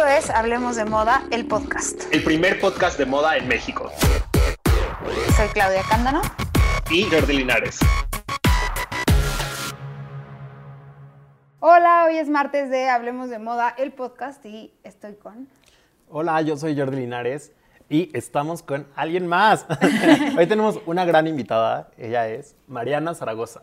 Esto es Hablemos de Moda, el podcast. El primer podcast de moda en México. Soy Claudia Cándano. Y Jordi Linares. Hola, hoy es martes de Hablemos de Moda, el podcast, y estoy con... Hola, yo soy Jordi Linares y estamos con alguien más. hoy tenemos una gran invitada, ella es Mariana Zaragoza.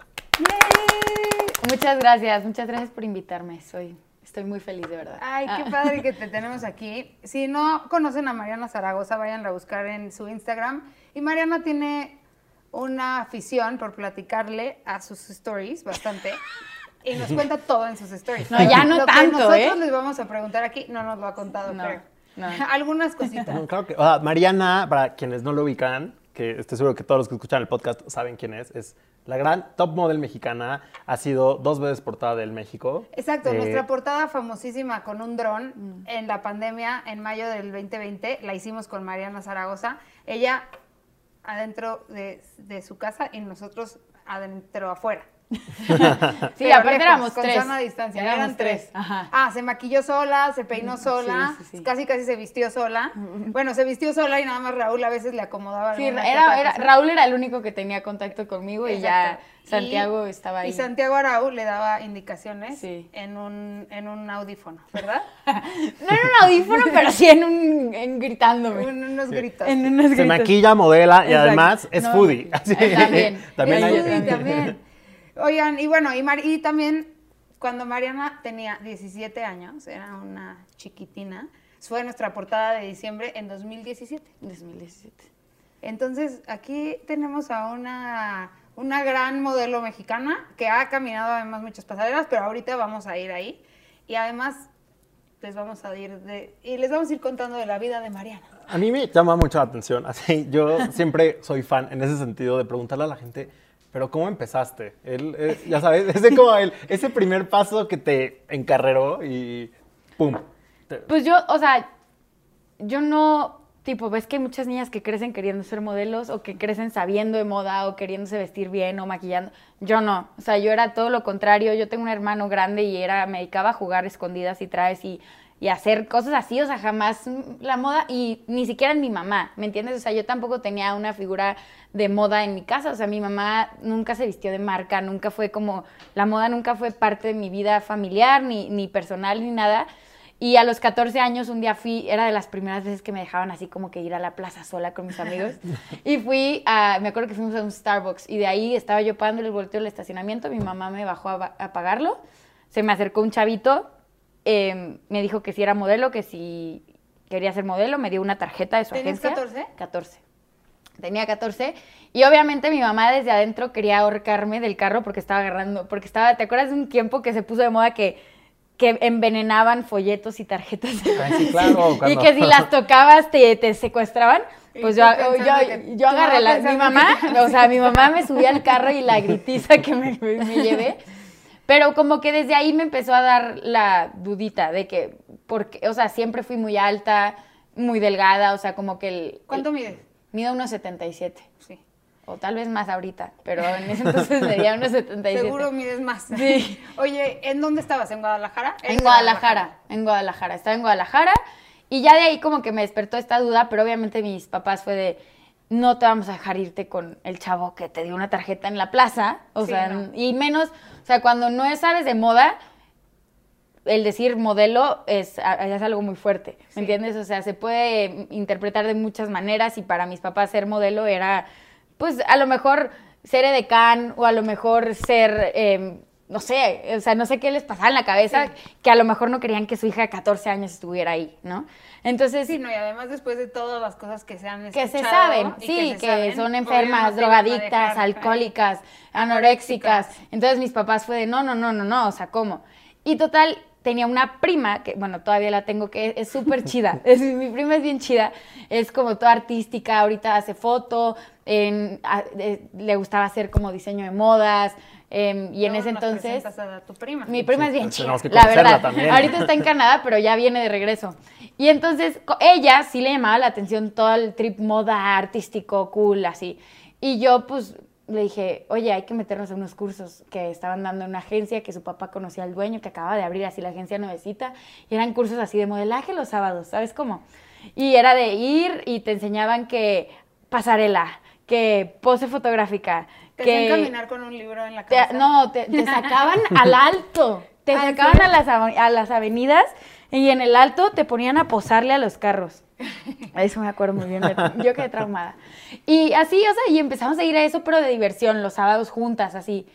Muchas gracias, muchas gracias por invitarme. Soy, estoy muy feliz, de verdad. Ay, qué Ah. padre que te tenemos aquí. Si no conocen a Mariana Zaragoza, vayan a buscar en su Instagram. Y Mariana tiene una afición por platicarle a sus stories bastante. Y nos cuenta todo en sus stories. No, ya no Lo que tanto, nosotros ¿eh? les vamos a preguntar aquí, no nos lo ha contado, No, creo. no. Algunas cositas. No, claro que, o sea, Mariana, para quienes no lo ubican, que estoy seguro que todos los que escuchan el podcast saben quién es, es la gran top model mexicana, ha sido dos veces portada del México. Exacto, Eh, nuestra portada famosísima con un dron en la pandemia en mayo del 2020 la hicimos con Mariana Zaragoza. Ella adentro de, de su casa y nosotros adentro afuera. Sí, Pero aparte lejos, éramos con tres. sana distancia. Éramos Eran tres. tres, ajá. Ah, se maquilló sola, se peinó sola, sí, sí. casi casi se vistió sola. Bueno, se vistió sola y nada más Raúl a veces le acomodaba. Sí, era. Raúl era el único que tenía contacto conmigo y ya. Santiago Y- estaba ahí. Y Santiago Araú le daba indicaciones Sí. en, un, en un audífono, ¿verdad? No en un audífono, pero sí en un en gritándome. En unos gritos. En unos Se gritos. maquilla, modela y Exacto. además es No. foodie. Así- también. también Es hay- Sí, también. Oigan, y bueno, y, Mar- y también cuando Mariana tenía 17 años, era una chiquitina, fue nuestra portada de diciembre en 2017. 2017. Entonces, aquí tenemos a una, una gran modelo mexicana que ha caminado además muchas pasarelas, pero ahorita vamos a ir ahí. Y además les vamos a ir de, y les vamos a ir contando de la vida de Mariana. A mí me llama mucho la atención. Así, yo siempre soy fan en ese sentido de preguntarle a la gente, pero ¿cómo empezaste? Él, eh, ya sabes, ese como el, ese primer paso que te encarreró y ¡pum! Pues yo, o sea, yo no, tipo, ves que hay muchas niñas que crecen queriendo ser modelos o que crecen sabiendo de moda o queriéndose vestir bien o maquillando. Yo no, o sea, yo era todo lo contrario. Yo tengo un hermano grande y era, me dedicaba a jugar escondidas y traes y, y hacer cosas así, o sea, jamás la moda y ni siquiera en mi mamá, ¿me entiendes? O sea, yo tampoco tenía una figura de moda en mi casa, o sea, mi mamá nunca se vistió de marca, nunca fue como, la moda nunca fue parte de mi vida familiar, ni, ni personal, ni nada. Y a los 14 años un día fui, era de las primeras veces que me dejaban así como que ir a la plaza sola con mis amigos. y fui a, me acuerdo que fuimos a un Starbucks y de ahí estaba yo pagando el volteo del estacionamiento, mi mamá me bajó a, ba- a pagarlo, se me acercó un chavito, eh, me dijo que si era modelo, que si quería ser modelo, me dio una tarjeta de su ¿Tenías agencia. 14? 14. Tenía 14 y obviamente mi mamá desde adentro quería ahorcarme del carro porque estaba agarrando, porque estaba, ¿te acuerdas de un tiempo que se puso de moda que, que envenenaban folletos y tarjetas? Ay, sí, claro, y que si las tocabas te, te secuestraban. Pues yo, yo, yo agarré la, mi mamá, o sea, mi mamá me subía al carro y la gritiza que me, me- me llevé. Pero como que desde ahí me empezó a dar la dudita de que, porque, o sea, siempre fui muy alta, muy delgada, o sea, como que el... ¿Cuánto el- mides? Mido unos 77, Sí. o tal vez más ahorita, pero en ese entonces medía unos 77. Seguro mides más. Sí. Oye, ¿en dónde estabas? ¿En Guadalajara? ¿Eres En de Guadalajara, en Guadalajara. Estaba en Guadalajara y ya de ahí como que me despertó esta duda, pero obviamente mis papás fue de, no te vamos a dejar irte con el chavo que te dio una tarjeta en la plaza, o Sí, sea, no. y menos, o sea, cuando no sabes de moda, el decir modelo es, algo muy fuerte, ¿me Sí. entiendes? O sea, se puede interpretar de muchas maneras y para mis papás ser modelo era, pues, a lo mejor ser edecán o a lo mejor ser, eh, no sé, o sea, no sé qué les pasaba en la cabeza, Sí. que a lo mejor no querían que su hija de 14 años estuviera ahí, ¿no? Entonces, Sí, no, y además después de todas las cosas que se han que se escuchado saben, sí, que, saben, son enfermas, no drogadictas, dejar, alcohólicas, Anoréxicas. anoréxicas. Entonces mis papás fue de, no, no, no, no, no, o sea, ¿cómo? Y total, tenía una prima, que bueno, todavía la tengo, que es súper chida. Es, mi prima es bien chida, es como toda artística, ahorita hace foto, en- a- eh, le gustaba hacer como diseño de modas, em, y en ese entonces... a tu prima. Mi prima es bien chida, la verdad. también. Ahorita está en Canadá, pero ya viene de regreso. Y entonces, ella sí le llamaba la atención todo el trip moda artístico, cool, así. Y yo, pues, le dije, oye, hay que meternos a unos cursos que estaban dando en una agencia, que su papá conocía al dueño, que acaba de abrir así la agencia nuevecita, y eran cursos así de modelaje los sábados, ¿sabes cómo? Y era de ir y te enseñaban que pasarela, que pose fotográfica, Te que... caminar con un libro en la Te- cabeza. no, te, te sacaban al alto. Te Ah, ¿en sacaban a las, a las avenidas y en el alto te ponían a posarle a los carros. Eso me acuerdo muy bien. Yo quedé traumada. Y así, o sea, y empezamos a ir a eso, pero de diversión, los sábados juntas, así.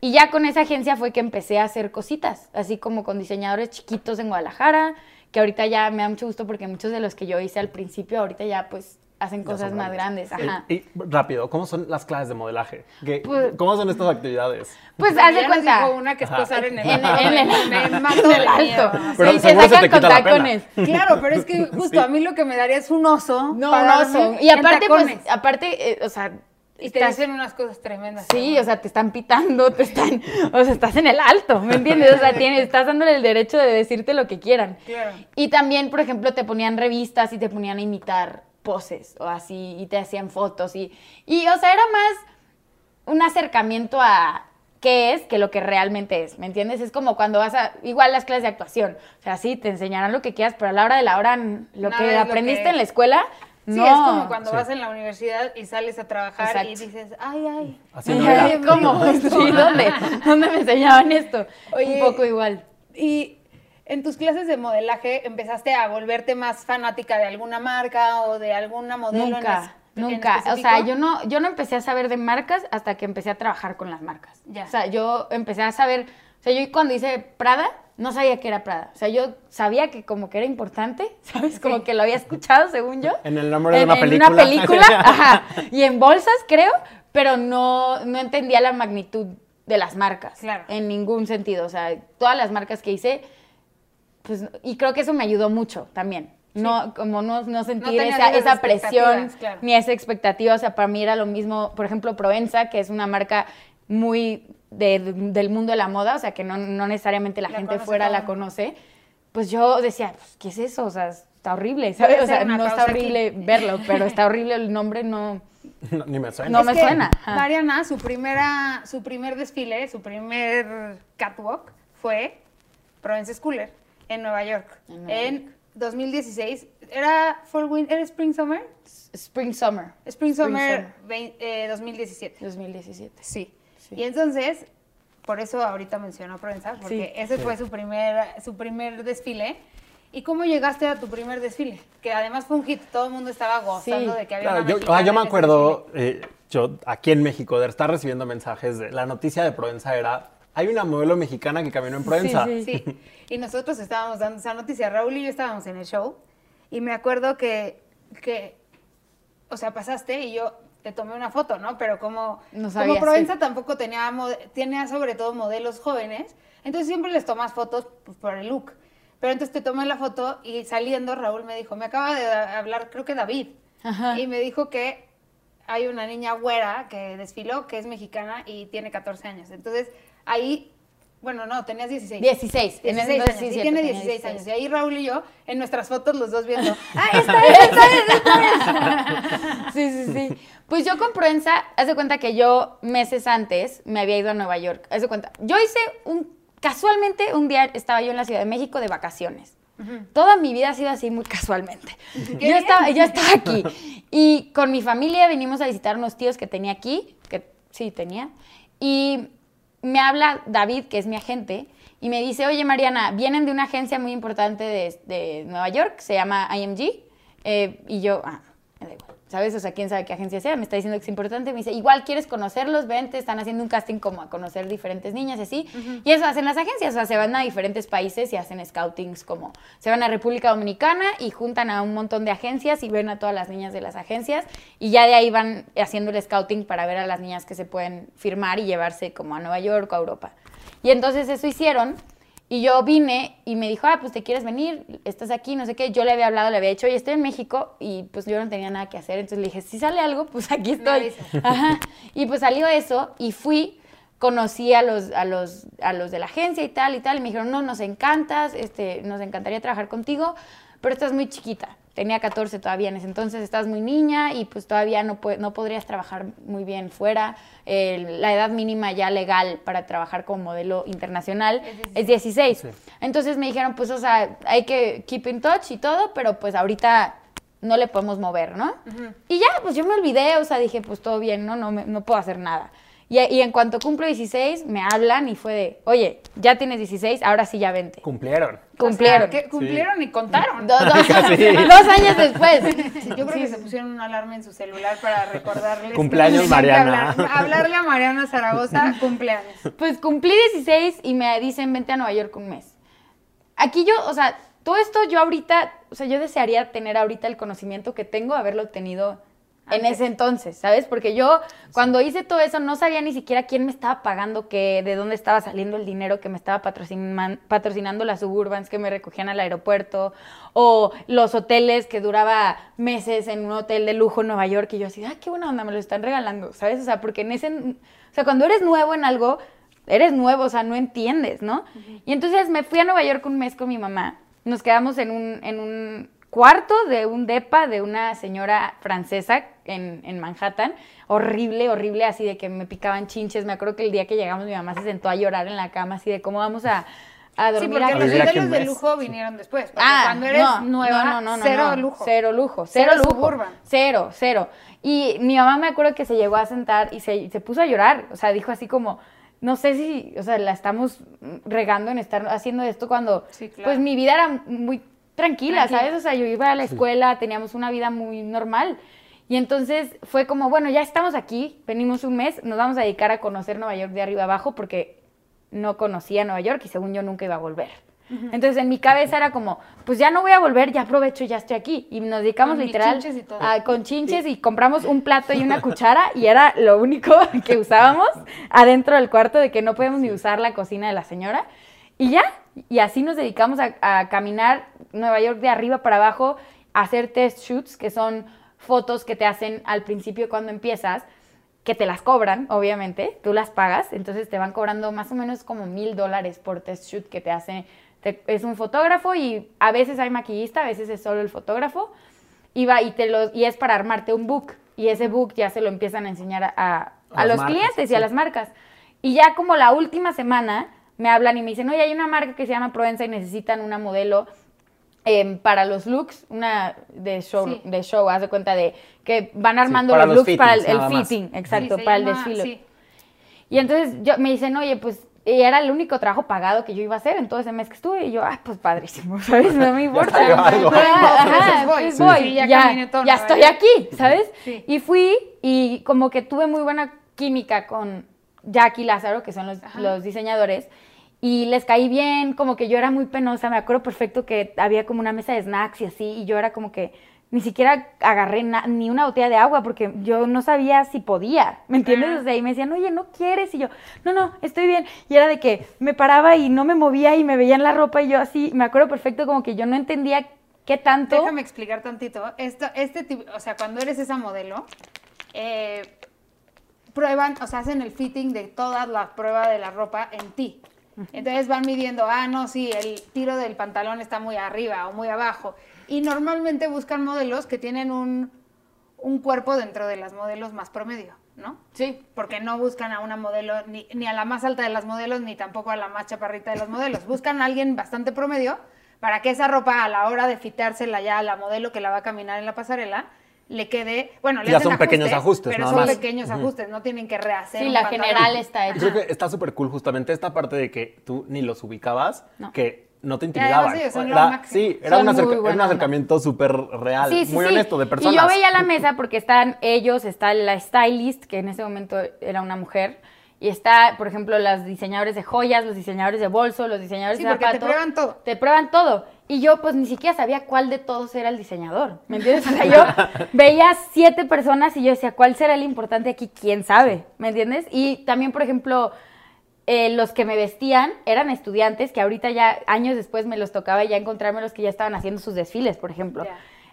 Y ya con esa agencia fue que empecé a hacer cositas, así como con diseñadores chiquitos en Guadalajara, que ahorita ya me da mucho gusto porque muchos de los que yo hice al principio, ahorita ya pues hacen cosas más grandes. Ajá. Y, y, rápido, ¿cómo son las clases de modelaje? ¿Qué- Pues- ¿Cómo son estas actividades? Pues Ya haz de cuenta. dijo una que es posar en el, En, en el, en el en el alto. Pero Sí, se sacan te con quita la pena. tacones. Claro, pero es que justo Sí. a mí lo que me daría es un oso. No, no son. Y aparte, pues, aparte, eh, o sea, Y te estás- dicen unas cosas tremendas. Sí, o sea, te están pitando, te están, o sea, estás en el alto, ¿me entiendes? O sea, tienes, estás dándole el derecho de decirte lo que quieran. Claro. Y también, por ejemplo, te ponían revistas y te ponían a imitar poses o así, y te hacían fotos y, y o sea, era más un acercamiento a qué es que lo que realmente es, ¿me entiendes? Es como cuando vas a, igual las clases de actuación, o sea, sí, te enseñarán lo que quieras, pero a la hora de la hora, lo Nada que lo aprendiste que en la es. escuela, Sí, no. es como cuando Sí. vas en la universidad y sales a trabajar y dices, ay, ay. Así no ay, ¿Cómo? Sí, ¿dónde? ¿Dónde me enseñaban esto? Oye, Un poco igual. Y en tus clases de modelaje empezaste a volverte más fanática de alguna marca o de alguna modelo en Nunca, en nunca. O sea, yo no, yo no empecé a saber de marcas hasta que empecé a trabajar con las marcas. Ya. O sea, yo empecé a saber, o sea, yo cuando hice Prada, no sabía que era Prada. O sea, yo sabía que como que era importante, ¿sabes? Como Sí. que lo había escuchado, según yo. En el nombre de En- una en película. una película, ajá. Y en bolsas, creo, pero no, no entendía la magnitud de las marcas. Claro. En ningún sentido. O sea, todas las marcas que hice, pues, y creo que eso me ayudó mucho también. No, como no, no sentir tenías esa, esa presión claro. ni esa expectativa. O sea, para mí era lo mismo, por ejemplo, Provenza, que es una marca muy de- del mundo de la moda, o sea, que no, no necesariamente la, La gente fuera la conoce. Pues yo decía, pues, ¿qué es eso? O sea, está horrible, ¿sabes? O sea, no está pausa aquí. horrible verlo, pero está horrible el nombre, no. No, ni me suena. No Es me que suena. Mariana, su primera, su primer desfile, su primer catwalk fue Provence Schooler en Nueva York. En Nueva En 2016. ¿Era Fall Winter, era Spring Summer? Spring Summer. Spring Summer, Summer. vein- eh, 2017. 2017. Sí. Sí. Y entonces, por eso ahorita mencionó Provenza, porque Sí. ese fue su primer, su primer desfile. ¿Y cómo llegaste a tu primer desfile? Que además fue un hit, todo el mundo estaba gozando Sí. de que había Claro, una yo, ah, yo me acuerdo, eh, yo aquí en México, de estar recibiendo mensajes de la noticia de Provenza era, hay una modelo mexicana que caminó en Provenza. sí. Sí, y nosotros estábamos dando esa noticia. Raúl y yo estábamos en el show y me acuerdo que, que o sea, pasaste y yo te tomé una foto, ¿no? Pero como, No sabía, como Provenza sí. tampoco tenía, tenía sobre todo modelos jóvenes, entonces siempre les tomas fotos pues, por el look. Pero entonces te tomé la foto y saliendo Raúl me dijo, me acaba de hablar, creo que David, Ajá. y me dijo que hay una niña güera que desfiló, que es mexicana y tiene 14 años. Entonces, ahí, bueno, no, tenías 16. 16. En 16 ese años. 17, tiene tenía 16 años. Y ahí Raúl y yo, en nuestras fotos, los dos viendo, ¡ah, esta ¡Esta es! es, esta es! Sí, sí, sí. Pues yo con Provenza, haz de cuenta que yo meses antes me había ido a Nueva York. Haz de cuenta, yo hice un, casualmente un día estaba yo en la Ciudad de México de vacaciones. Toda mi vida ha sido así muy casualmente. Yo estaba, yo estaba aquí y con mi familia venimos a visitar unos tíos que tenía aquí, que sí tenía, y me habla David, que es mi agente, y me dice, oye Mariana, vienen de una agencia muy importante de, de Nueva York, se llama IMG, eh, y yo, ah, ¿sabes? O sea, quién sabe qué agencia sea, me está diciendo que es importante, me dice, igual quieres conocerlos, vente, están haciendo un casting como a conocer diferentes niñas y así, y eso hacen las agencias, o sea, se van a diferentes países y hacen scoutings como, se van a República Dominicana y juntan a un montón de agencias y ven a todas las niñas de las agencias, y ya de ahí van haciendo el scouting para ver a las niñas que se pueden firmar y llevarse como a Nueva York o a Europa. Y entonces eso hicieron. Y yo vine y me dijo, ah, pues te quieres venir, estás aquí, no sé qué. Yo le había hablado, le había dicho, oye, estoy en México y pues yo no tenía nada que hacer. Entonces le dije, si sale algo, pues aquí estoy. Ajá. Y pues salió eso y fui, conocí a los, a, los, a los de la agencia y tal y tal. Y me dijeron, no, nos encantas, este, nos encantaría trabajar contigo, pero estás muy chiquita. Tenía 14 todavía en ese entonces, estás muy niña y pues todavía no, no podrías trabajar muy bien fuera. Eh, la edad mínima ya legal para trabajar como modelo internacional es 16. Sí. Entonces me dijeron, pues, o sea, hay que keep in touch y todo, pero pues ahorita no le podemos mover, ¿no? Y ya, pues yo me olvidé, o sea, dije, pues todo bien, ¿no? No, me- no puedo hacer nada. Y, y en cuanto cumplo 16, me hablan y fue de, oye, ya tienes 16, ahora sí ya vente. Cumplieron. Cumplieron. O sea, que cumplieron y contaron. Dos, dos- Casi. dos años después. Sí, yo creo que se pusieron una alarma en su celular para recordarles. que Cumpleaños, Mariana. hablar- hablarle a Mariana Zaragoza, cumpleaños. Pues cumplí 16 y me dicen, vente a Nueva York un mes. Aquí yo, o sea, todo esto yo ahorita, o sea, yo desearía tener ahorita el conocimiento que tengo, haberlo tenido en ese entonces, ¿sabes? Porque yo cuando hice todo eso no sabía ni siquiera quién me estaba pagando, qué, de dónde estaba saliendo el dinero que me estaba patrocinan- patrocinando las suburbans que me recogían al aeropuerto, o los hoteles que duraba meses en un hotel de lujo en Nueva York y yo así, ah, qué buena onda, me lo están regalando, ¿sabes? O sea, porque en ese, o sea, cuando eres nuevo en algo, eres nuevo, o sea, no entiendes, ¿no? Y entonces me fui a Nueva York un mes con mi mamá. Nos quedamos en un, en un cuarto de un depa de una señora francesa en, en Manhattan. Horrible, horrible, así de que me picaban chinches. Me acuerdo que el día que llegamos mi mamá se sentó a llorar en la cama, así de cómo vamos a, a Sí, dormir porque aquí?" los hoteles de lujo vinieron después. Porque Ah, cuando eres no, nueva, no, no, no, cero no, lujo. Cero lujo, Cero cero, lujo. suburban. Cero, cero. Y mi mamá me acuerdo que se llegó a sentar y se, se puso a llorar. O sea, dijo así como, no sé si, o sea, la estamos regando en estar haciendo esto cuando, Sí, claro. pues mi vida era muy tranquila, Tranquila. ¿sabes? O sea, yo iba a la escuela, teníamos una vida muy normal. Y entonces fue como, bueno, ya estamos aquí, venimos un mes, nos vamos a dedicar a conocer Nueva York de arriba abajo porque no conocía Nueva York y según yo nunca iba a volver. Entonces en mi cabeza era como, pues ya no voy a volver, ya aprovecho, ya estoy aquí. Y nos dedicamos Con literal chinches y todo. a- con chinches y compramos un plato y una cuchara y era lo único que usábamos adentro del cuarto de que no podíamos ni usar la cocina de la señora. Y ya, y así nos dedicamos a, a caminar Nueva York de arriba para abajo, a hacer test shoots, que son fotos que te hacen al principio cuando empiezas, que te las cobran, obviamente, tú las pagas, entonces te van cobrando más o menos como mil dólares por test shoot que te hace, te- es un fotógrafo y a veces hay maquillista, a veces es solo el fotógrafo, y, va, y, te lo, y es para armarte un book, y ese book ya se lo empiezan a enseñar a, a- A a las los marcas, clientes y a las marcas. Y ya como la última semana me hablan y me dicen, oye, hay una marca que se llama Provenza y necesitan una modelo em, para los looks, una de show, Sí. de show, haz de cuenta de que van armando los los looks para el, más. fitting, Sí, exacto, para el desfile. sí. Y entonces yo, me dicen, oye, pues y era el único trabajo pagado que yo iba a hacer en todo ese mes que estuve. Y yo, ah, pues padrísimo, ¿sabes? No me importa. salió algo. Ajá, Voy, pues sí. voy, Sí, ya ya, ya estoy aquí, ¿sabes? Sí. Y fui y como que tuve muy buena química con Jack y Lázaro, que son los, diseñadores. Y les caí bien, como que yo era muy penosa. Me acuerdo perfecto que había como una mesa de snacks y así. Y yo era como que ni siquiera agarré ni una botella de agua porque yo no sabía si podía. ¿Me entiendes? Ajá. O sea, y me decían, oye, ¿no quieres? Y yo, no, no, estoy bien. Y era de que me paraba y no me movía y me veían la ropa y yo así. Me acuerdo perfecto como que yo no entendía qué tanto. Déjame explicar tantito. Esto, este tipo, o sea, cuando eres esa modelo, eh, prueban, o sea, hacen el fitting de toda la prueba de la ropa en ti. Entonces van midiendo, ah, no, sí, el tiro del pantalón está muy arriba o muy abajo. Y normalmente buscan modelos que tienen un, un cuerpo dentro de las modelos más promedio, ¿no? Sí. porque no buscan a una modelo, ni, ni a la más alta de las modelos, ni tampoco a la más chaparrita de los modelos. Buscan a alguien bastante promedio para que esa ropa, a la hora de fitársela ya a la modelo que la va a caminar en la pasarela, le quede, bueno, le Ya hacen son pequeños ajustes, pero nada son más. pequeños ajustes, no tienen que rehacer Sí, un la pantalón. general está Yo hecha. creo que está súper cool justamente esta parte de que tú ni los ubicabas, No. que no te intimidaban. ellos sí, era Son un, acerca- era un acercamiento súper real, Sí, sí, muy sí. honesto de personas. Y yo veía la mesa porque están ellos, está la stylist, que en ese momento era una mujer, y está, por ejemplo, los diseñadores de joyas, los diseñadores de bolso, los diseñadores Sí, de porque te prueban todo. Te prueban todo. Y yo, pues, ni siquiera sabía cuál de todos era el diseñador, ¿me entiendes? O sea, yo veía siete personas y yo decía, ¿cuál será el importante aquí? ¿Quién sabe? ¿Me entiendes? Y también, por ejemplo, eh, los que me vestían eran estudiantes que ahorita ya, años después, me los tocaba ya encontrarme los que ya estaban haciendo sus desfiles, por ejemplo,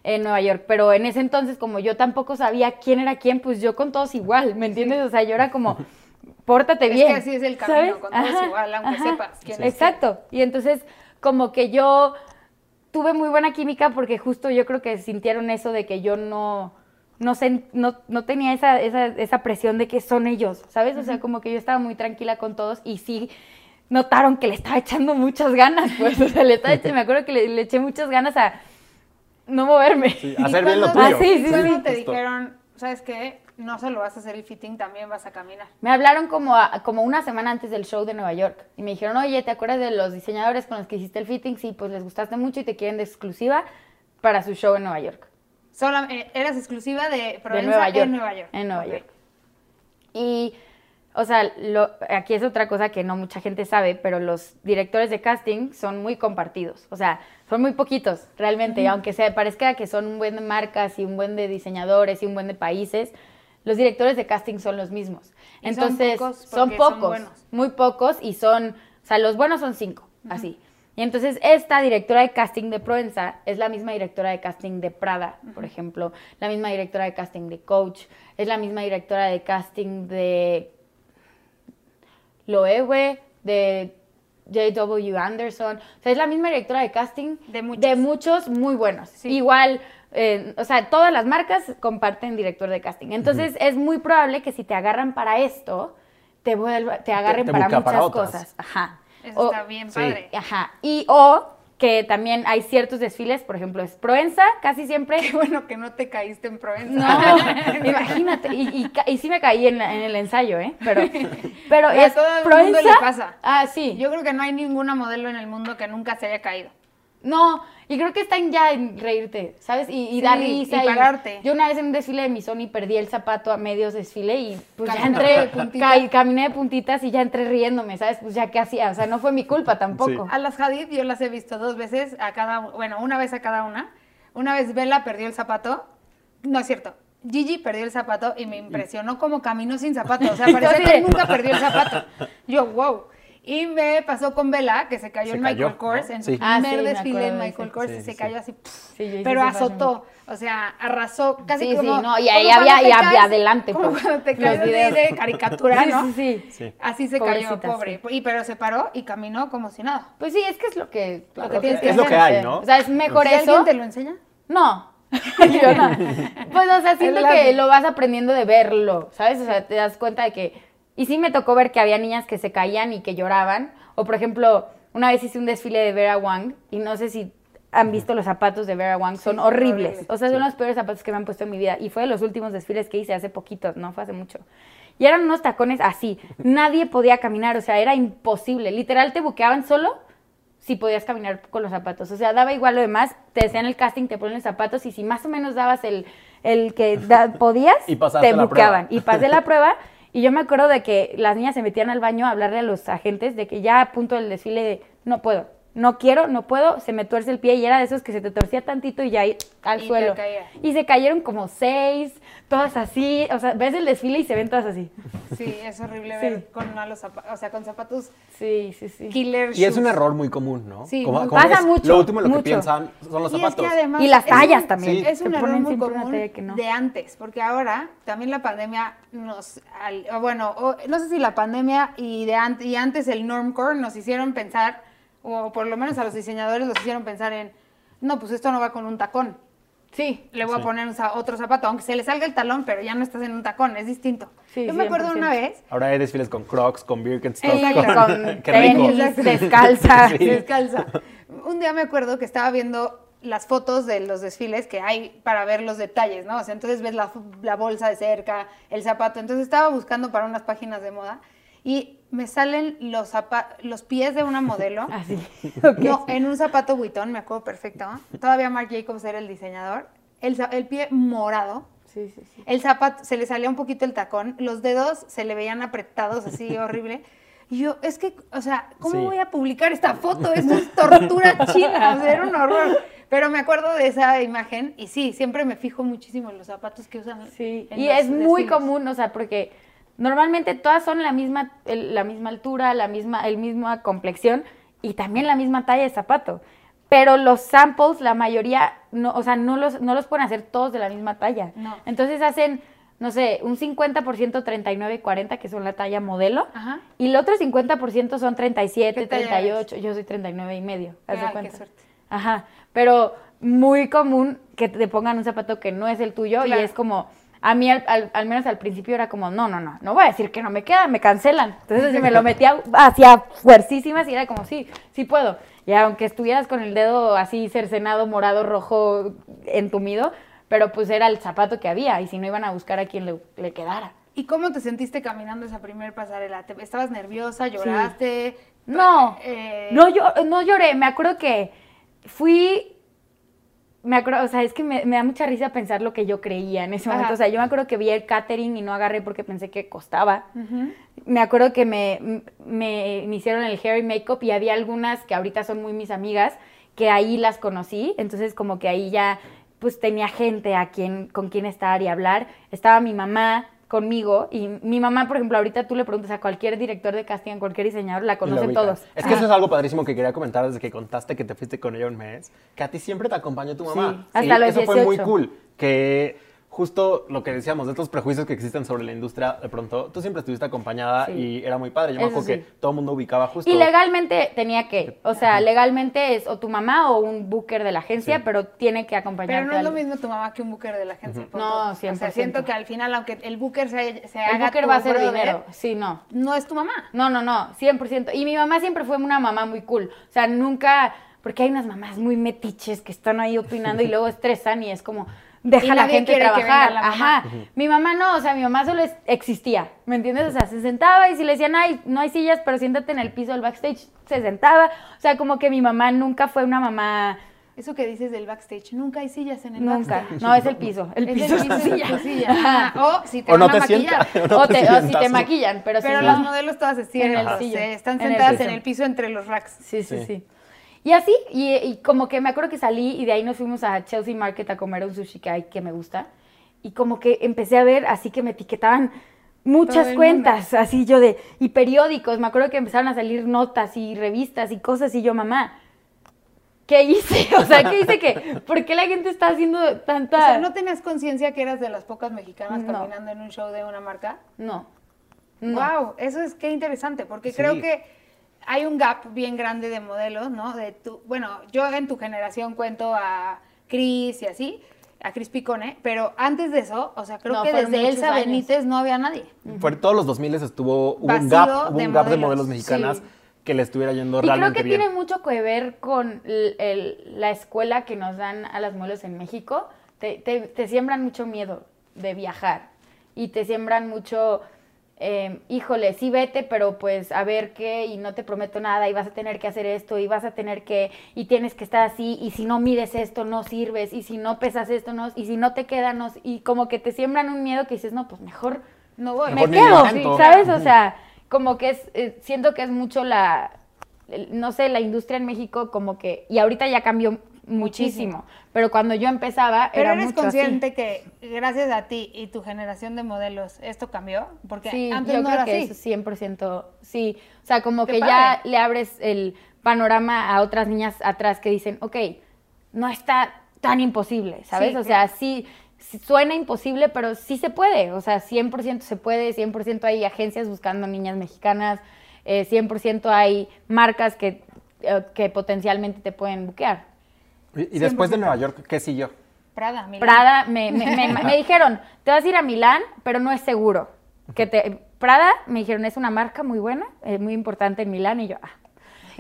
en Nueva York. Pero en ese entonces, como yo tampoco sabía quién era quién, pues yo con todos igual, ¿me entiendes? O sea, yo era como, pórtate Es bien. que así es el camino, con todos igual, aunque sepas quién es Exacto. Y entonces, como que yo tuve muy buena química porque justo yo creo que sintieron eso de que yo no, no, sé, no, no tenía esa, esa, esa presión de que son ellos, ¿sabes? O sea, como que yo estaba muy tranquila con todos y sí notaron que le estaba echando muchas ganas, pues, o sea, le estaba echando- me acuerdo que le, le eché muchas ganas a no moverme. Sí, ¿Y hacer bien lo tuyo. Ah, sí, sí, sí. te Justo. dijeron, ¿sabes qué? No solo vas a hacer el fitting, también vas a caminar. Me hablaron como, a- como una semana antes del show de Nueva York y me dijeron, oye, ¿te acuerdas de los diseñadores con los que hiciste el fitting? Sí, pues les gustaste mucho y te quieren de exclusiva para su show en Nueva York. Solo, eh, eras exclusiva de de Provenza Nueva York. en Nueva York. En Nueva. York. Y, o sea, lo- aquí es otra cosa que no mucha gente sabe, pero los directores de casting son muy compartidos. O sea, son muy poquitos, realmente. Aunque sea, parezca que son un buen de marcas y un buen de diseñadores y un buen de países, los directores de casting son los mismos. Y son Entonces, son son pocos, buenos. muy pocos, y son, o sea, los buenos son cinco, así. Y entonces esta directora de casting de Provenza es la misma directora de casting de Prada, por ejemplo, la misma directora de casting de Coach, es la misma directora de casting de Loewe, de J.W. Anderson, o sea, es la misma directora de casting De muchos. muchos muy buenos. Sí. Igual, eh, o sea, todas las marcas comparten director de casting. Entonces, es muy probable que si te agarran para esto, te, vuelva- te agarren te para muchas para cosas. Ajá. Eso O- está bien sí. padre. Ajá. Y o que también hay ciertos desfiles, por ejemplo, es Provenza, casi siempre. Qué bueno que no te caíste en Provenza. No, imagínate. Y, y, ca- y sí me caí en, la- en el ensayo, ¿eh? Pero, pero A es todo el Provenza. mundo le pasa. Ah, sí. Yo creo que no hay ninguna modelo en el mundo que nunca se haya caído. No, y creo que está en ya en reírte, ¿sabes? Y, y Sí, dar risa. y pararte. Yo una vez en un desfile de mi Sony perdí el zapato a medios desfile y pues ya entré, de puntitas. ca- caminé de puntitas y ya entré riéndome, ¿sabes? Pues ya qué hacía, o sea, no fue mi culpa tampoco. A las Hadid yo las he visto dos veces a cada, bueno, una vez a cada una. Una vez Bella perdió el zapato. No es cierto. Gigi perdió el zapato y me impresionó como caminó sin zapato. O sea, parecía Así que nunca perdió el zapato. Yo, wow. Y me pasó con Bella, que se cayó Se en cayó, Michael Kors, ¿no? en su Sí. Ah, primer sí, me desfile en de Michael. Kors Sí, y se sí, cayó sí. así. pff, Sí, pero azotó. O sea, arrasó casi Sí, sí, como. no, y ahí había- y había adelante, Como pues, cuando te caes de, caricatura, Sí, ¿no? sí, sí. Sí. Así se Pobrecita, cayó, pobre. Y pero se paró y caminó como si nada. Pues sí, es que es lo que, lo que Lo que tienes es que lo hacer, que hay, o sea, ¿no? O sea, es mejor ¿Y eso. alguien te lo enseña? No. Yo no. Pues, o sea, siento que lo vas aprendiendo de verlo, ¿sabes? O sea, te das cuenta de que... Y sí me tocó ver que había niñas que se caían y que lloraban. O, por ejemplo, una vez hice un desfile de Vera Wang y no sé si han visto los zapatos de Vera Wang, son son horribles. horribles. O sea, son los peores zapatos que me han puesto en mi vida. Y fue de los últimos desfiles que hice hace poquito, no fue hace mucho. Y eran unos tacones así. Nadie podía caminar, o sea, era imposible. Literal, te buqueaban solo si podías caminar con los zapatos. O sea, daba igual lo demás, te decían el casting, te ponen los zapatos y si más o menos dabas el, el que da- podías, Y te buqueaban. Y pasé la prueba y yo me acuerdo de que las niñas se metían al baño a hablarle a los agentes de que ya a punto del desfile de no puedo, no quiero, no puedo, se me tuerce el pie y era de esos que se te torcía tantito y ya al Y suelo. caía. Y se cayeron como seis, todas así, o sea, ves el desfile y se ven todas así. Sí, es horrible Sí. ver con malos zapatos, o sea, con zapatos Sí, sí, sí. killer Y es un error muy común, ¿no? Sí, Como- muy- como Pasa es mucho, Lo último en lo mucho. que piensan son los Y es zapatos. que además Y las tallas también. Sí. Es un error muy común no. de antes, porque ahora también la pandemia nos, al- bueno, o no sé si la pandemia y de antes y antes el normcore nos hicieron pensar, o por lo menos a los diseñadores los hicieron pensar en, no, pues esto no va con un tacón. Sí. Le voy Sí. a poner otro zapato, aunque se le salga el talón, pero ya no estás en un tacón, es distinto. Sí, Yo me acuerdo 100%. una vez Ahora hay desfiles con Crocs, con Birkenstock. Con Qué rico. tenis, descalza. Sí. descalza. Un día me acuerdo que estaba viendo las fotos de los desfiles que hay para ver los detalles, ¿no? O sea, entonces ves la, la bolsa de cerca, el zapato. Entonces estaba buscando para unas páginas de moda y me salen los, los pies de una modelo. Así. No, en un zapato buitón, me acuerdo perfecto. Todavía Marc Jacobs era el diseñador. El, el pie morado. Sí, sí, sí. El zapato, se le salía un poquito el tacón, los dedos se le veían apretados así horrible. Y yo, es que, o sea, ¿cómo Sí. voy a publicar esta foto? Esto es tortura china, o sea, era un horror. Pero me acuerdo de esa imagen y sí, siempre me fijo muchísimo en los zapatos que usan. Sí, en y es muy común, o sea, porque normalmente todas son la misma, el- la misma altura, la misma, el misma complexión y también la misma talla de zapato. Pero los samples, la mayoría, no, o sea, no los, no los pueden hacer todos de la misma talla. No. Entonces hacen, no sé, un 50% 39 y 40, que son la talla modelo, Ajá. y el otro 50% son 37, ¿Qué talla 38, yo soy 39 y medio, haz de Ay, qué suerte. Ajá, pero muy común que te pongan un zapato que no es el tuyo Claro. y es como, a mí al, al- al menos al principio era como, no, no, no, no voy a decir que no me queda, me cancelan. Entonces me lo metía hacia fuercísimas y era como, sí, sí puedo. Y aunque estuvieras con el dedo así cercenado, morado, rojo, entumido, pero pues era el zapato que había y si no iban a buscar a quien le, le quedara. ¿Y cómo te sentiste caminando esa primer pasarela? ¿Te- ¿Estabas nerviosa? ¿Lloraste? No, Eh, no, yo, no lloré. Me acuerdo que fui. Me acuerdo, o sea, es que me, me da mucha risa pensar lo que yo creía en ese Ajá. momento. O sea, yo me acuerdo que vi el catering y no agarré porque pensé que costaba. Me acuerdo que me, me, me hicieron el hair y makeup y había algunas que ahorita son muy mis amigas, que ahí las conocí. Entonces, como que ahí ya, pues tenía gente a quien, con quien estar y hablar. Estaba mi mamá conmigo y mi mamá, por ejemplo, ahorita tú le preguntas a cualquier director de casting, a cualquier diseñador, la conocen todos. Es que eso es algo padrísimo que quería comentar desde que contaste que te fuiste con ella un mes, que a ti siempre te acompañó tu mamá. Sí, hasta los eso fue muy 18. cool, que justo lo que decíamos, de estos prejuicios que existen sobre la industria, de pronto tú siempre estuviste acompañada Sí. y era muy padre. Yo me acuerdo sí. que todo el mundo ubicaba justo. Y legalmente tenía que, o sea, legalmente es o tu mamá o un booker de la agencia, Sí. pero tiene que acompañarte. Pero no es lo mismo tu mamá que un booker de la agencia. No, O sea, 100%. siento que al final, aunque el booker se, se El haga booker tu va a ser dinero. Sí, no. No es tu mamá. No, no, no, 100%. Y mi mamá siempre fue una mamá muy cool. O sea, nunca, porque hay unas mamás muy metiches que están ahí opinando y luego estresan y es como, deja Y a la gente trabajar. la mamá. Ajá. Mi mamá no, o sea, mi mamá solo es- existía, ¿me entiendes? O sea, se sentaba y si le decían, ay, no hay sillas, pero siéntate en el piso del backstage, se sentaba. O sea, como que mi mamá nunca fue una mamá, Eso que dices del backstage, nunca hay sillas en el nunca. backstage. No, es el piso. El Es piso el es piso de silla. tu silla. O si te o no van a te maquillar. sientas. o no te te- o si te maquillan, pero, Pero si las no- modelos todas están En el o sea, están En el sentadas piso. en el piso entre los racks. Sí, sí, Sí. sí. Y así, y, y como que me acuerdo que salí y de ahí nos fuimos a Chelsea Market a comer un sushi que hay que me gusta. Y como que empecé a ver, así que me etiquetaban muchas cuentas, así yo de, y periódicos. Me acuerdo que empezaron a salir notas y revistas y cosas y yo, mamá, ¿qué hice? O sea, ¿qué hice que? ¿Por qué la gente está haciendo tanta...? O sea, ¿no tenías conciencia que eras de las pocas mexicanas No. caminando en un show de una marca? No. No. Wow, eso es qué interesante, porque Sí. creo que hay un gap bien grande de modelos, ¿no? De tu, bueno, yo en tu generación cuento a Chris y así, a Chris Picone, pero antes de eso, o sea, creo No, que desde Elsa años. Benítez no había nadie. Fue todos los 2000 estuvo hubo un gap, hubo de un gap de modelos, modelos mexicanas sí. que le estuviera yendo Y creo realmente que bien. tiene mucho que ver con el- el- la escuela que nos dan a las modelos en México. Te, te- te siembran mucho miedo de viajar y te siembran mucho, eh, híjole, sí vete, pero pues a ver qué y no te prometo nada y vas a tener que hacer esto y vas a tener que y tienes que estar así y si no mides esto no sirves y si no pesas esto no y si no te queda no y como que te siembran un miedo que dices no pues mejor No voy. Mejor me quedo. ¿sabes? O sea, como que es, eh, siento que es mucho la, no sé, la industria en México como que, y ahorita ya cambió muchísimo, pero cuando yo empezaba Pero era eres mucho consciente así. que gracias a ti y tu generación de modelos esto cambió, porque Sí, antes yo no creo era que así. eso 100%, sí, o sea, como Qué que padre. ya le abres el panorama a otras niñas atrás que dicen, ok, no está tan imposible, ¿sabes? Sí, o sea, sí, sí suena imposible, pero sí se puede, o sea, 100% se puede, 100% hay agencias buscando niñas mexicanas, eh, 100% hay marcas que, eh, que potencialmente te pueden buquear. Y, y después de Nueva York, ¿qué siguió? Prada, Milán. Prada, me, me, me- me dijeron, te vas a ir a Milán, pero no es seguro. Que te, Prada, me dijeron, es una marca muy buena, eh, muy importante en Milán, y yo, ah.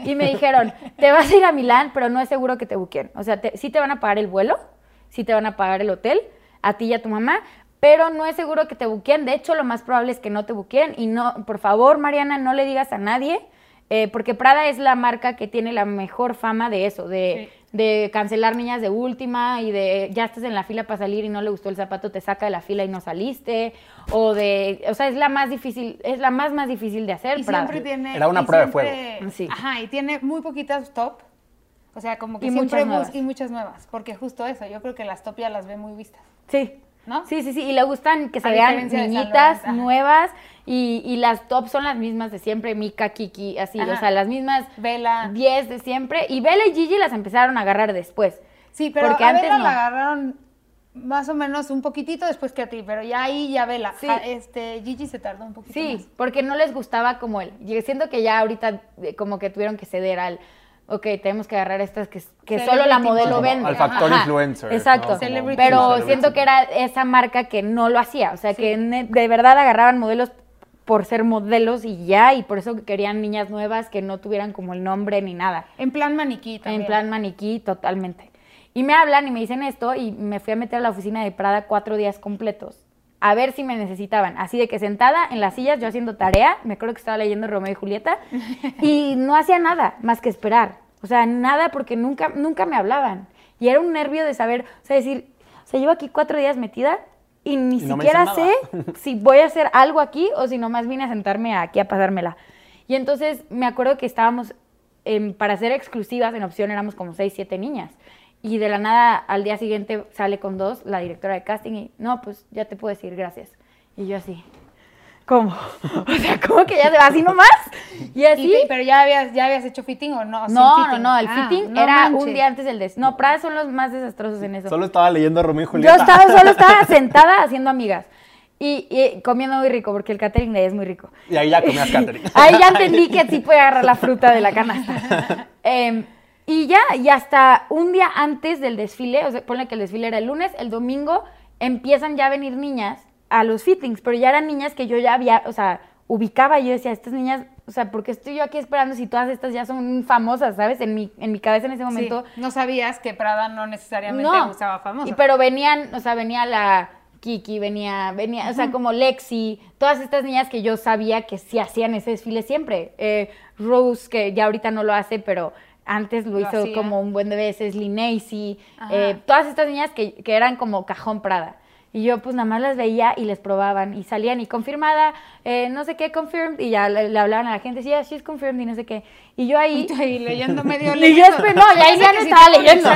Y me dijeron, te vas a ir a Milán, pero no es seguro que te buquen. O sea, te- sí te van a pagar el vuelo, sí te van a pagar el hotel, a ti y a tu mamá, pero no es seguro que te buquen. De hecho, lo más probable es que no te buquen. Y no, por favor, Mariana, no le digas a nadie, eh, porque Prada es la marca que tiene la mejor fama de eso, de, de cancelar niñas de última y de ya estás en la fila para salir y no le gustó el zapato, te saca de la fila y no saliste. O de, o sea, es la más difícil, es la más más difícil de hacer. Y Prada. siempre tiene. Era una prueba de siempre- Sí. Ajá, y tiene muy poquitas top. O sea, como que Y siempre muchas nuevas. y muchas nuevas. Porque justo eso, yo creo que las top ya las ve muy vistas. Sí. ¿No? Sí, sí, sí. Y le gustan que se A vean niñitas, nuevas. Y, y las tops son las mismas de siempre. Mika, Kiki, así. Ajá. O sea, las mismas Vela. 10 de siempre. Y Bella y Gigi las empezaron a agarrar después. Sí, pero Porque a antes Vela no. la agarraron más o menos un poquito después que a ti, pero ya ahí ya Vela. Sí. Ja- Este, Gigi se tardó un poquito Sí, más. porque no les gustaba como él. Y siento que ya ahorita eh, como que tuvieron que ceder al... ok, tenemos que agarrar estas que, solo la modelo model. vende. Al factor influencer, Exacto. ¿no? Celebrity Pero siento que era esa marca que no lo hacía. O sea, que de verdad agarraban modelos por ser modelos y ya, y por eso querían niñas nuevas que no tuvieran como el nombre ni nada. En plan maniquí también. En plan maniquí, totalmente. Y me hablan y me dicen esto y me fui a meter a la oficina de Prada cuatro días completos a ver si me necesitaban. Así de que sentada en las sillas, yo haciendo tarea, me acuerdo que estaba leyendo Romeo y Julieta, y no hacía nada más que esperar. O sea, nada porque nunca, nunca me hablaban. Y era un nervio de saber, o sea, decir, o sea, llevo aquí cuatro días metida y ni Y no siquiera sé si voy a hacer algo aquí o si nomás vine a sentarme aquí a pasármela. Y entonces me acuerdo que estábamos, em, para ser exclusivas en opción éramos como seis, siete niñas. Y de la nada al día siguiente sale con dos la directora de casting y, no, pues ya te puedo decir gracias. Y yo así, ¿cómo? O sea, ¿cómo que ya se va así nomás? Y así... Y pero ya habías, ya habías hecho fitting o no? No, no, fitting? no, el Ah, fitting no era un día antes del des... No, Prada son los más desastrosos en eso. Solo estaba leyendo Romeo y Yo Julieta. estaba, solo estaba sentada haciendo amigas y, y comiendo muy rico, porque el catering de ahí es muy rico. Y ahí ya comías catering. Ahí ya entendí que sí puede agarrar la fruta de la canasta. Em, y ya, y hasta un día antes del desfile, o sea, ponle que el desfile era el lunes, el domingo empiezan ya a venir niñas a los fittings, pero ya eran niñas que yo ya había, o sea, ubicaba, y yo decía, estas niñas, o sea, ¿por qué estoy yo aquí esperando si todas estas ya son famosas, ¿sabes? En mi, en mi cabeza en ese Sí, momento. no sabías que Prada no necesariamente No, usaba famosa. y pero venían, o sea, venía la Kiki, venía, venía, o sea, como Lexi, todas estas niñas que yo sabía que sí hacían ese desfile siempre. Eh, Rose, que ya ahorita no lo hace, pero antes lo, Lo hizo hacía. como un buen de veces, Linnacy, Ajá. eh, todas estas niñas que, que eran como cajón Prada. Y yo pues nada más las veía y les probaban y salían y confirmada, eh, no sé qué, confirmed, y ya le, le hablaban a la gente, sí, yeah, she's confirmed y no sé qué. Y yo ahí... Y leyendo medio Y yo lento. espe- no, y ahí ya no si estaba leyendo.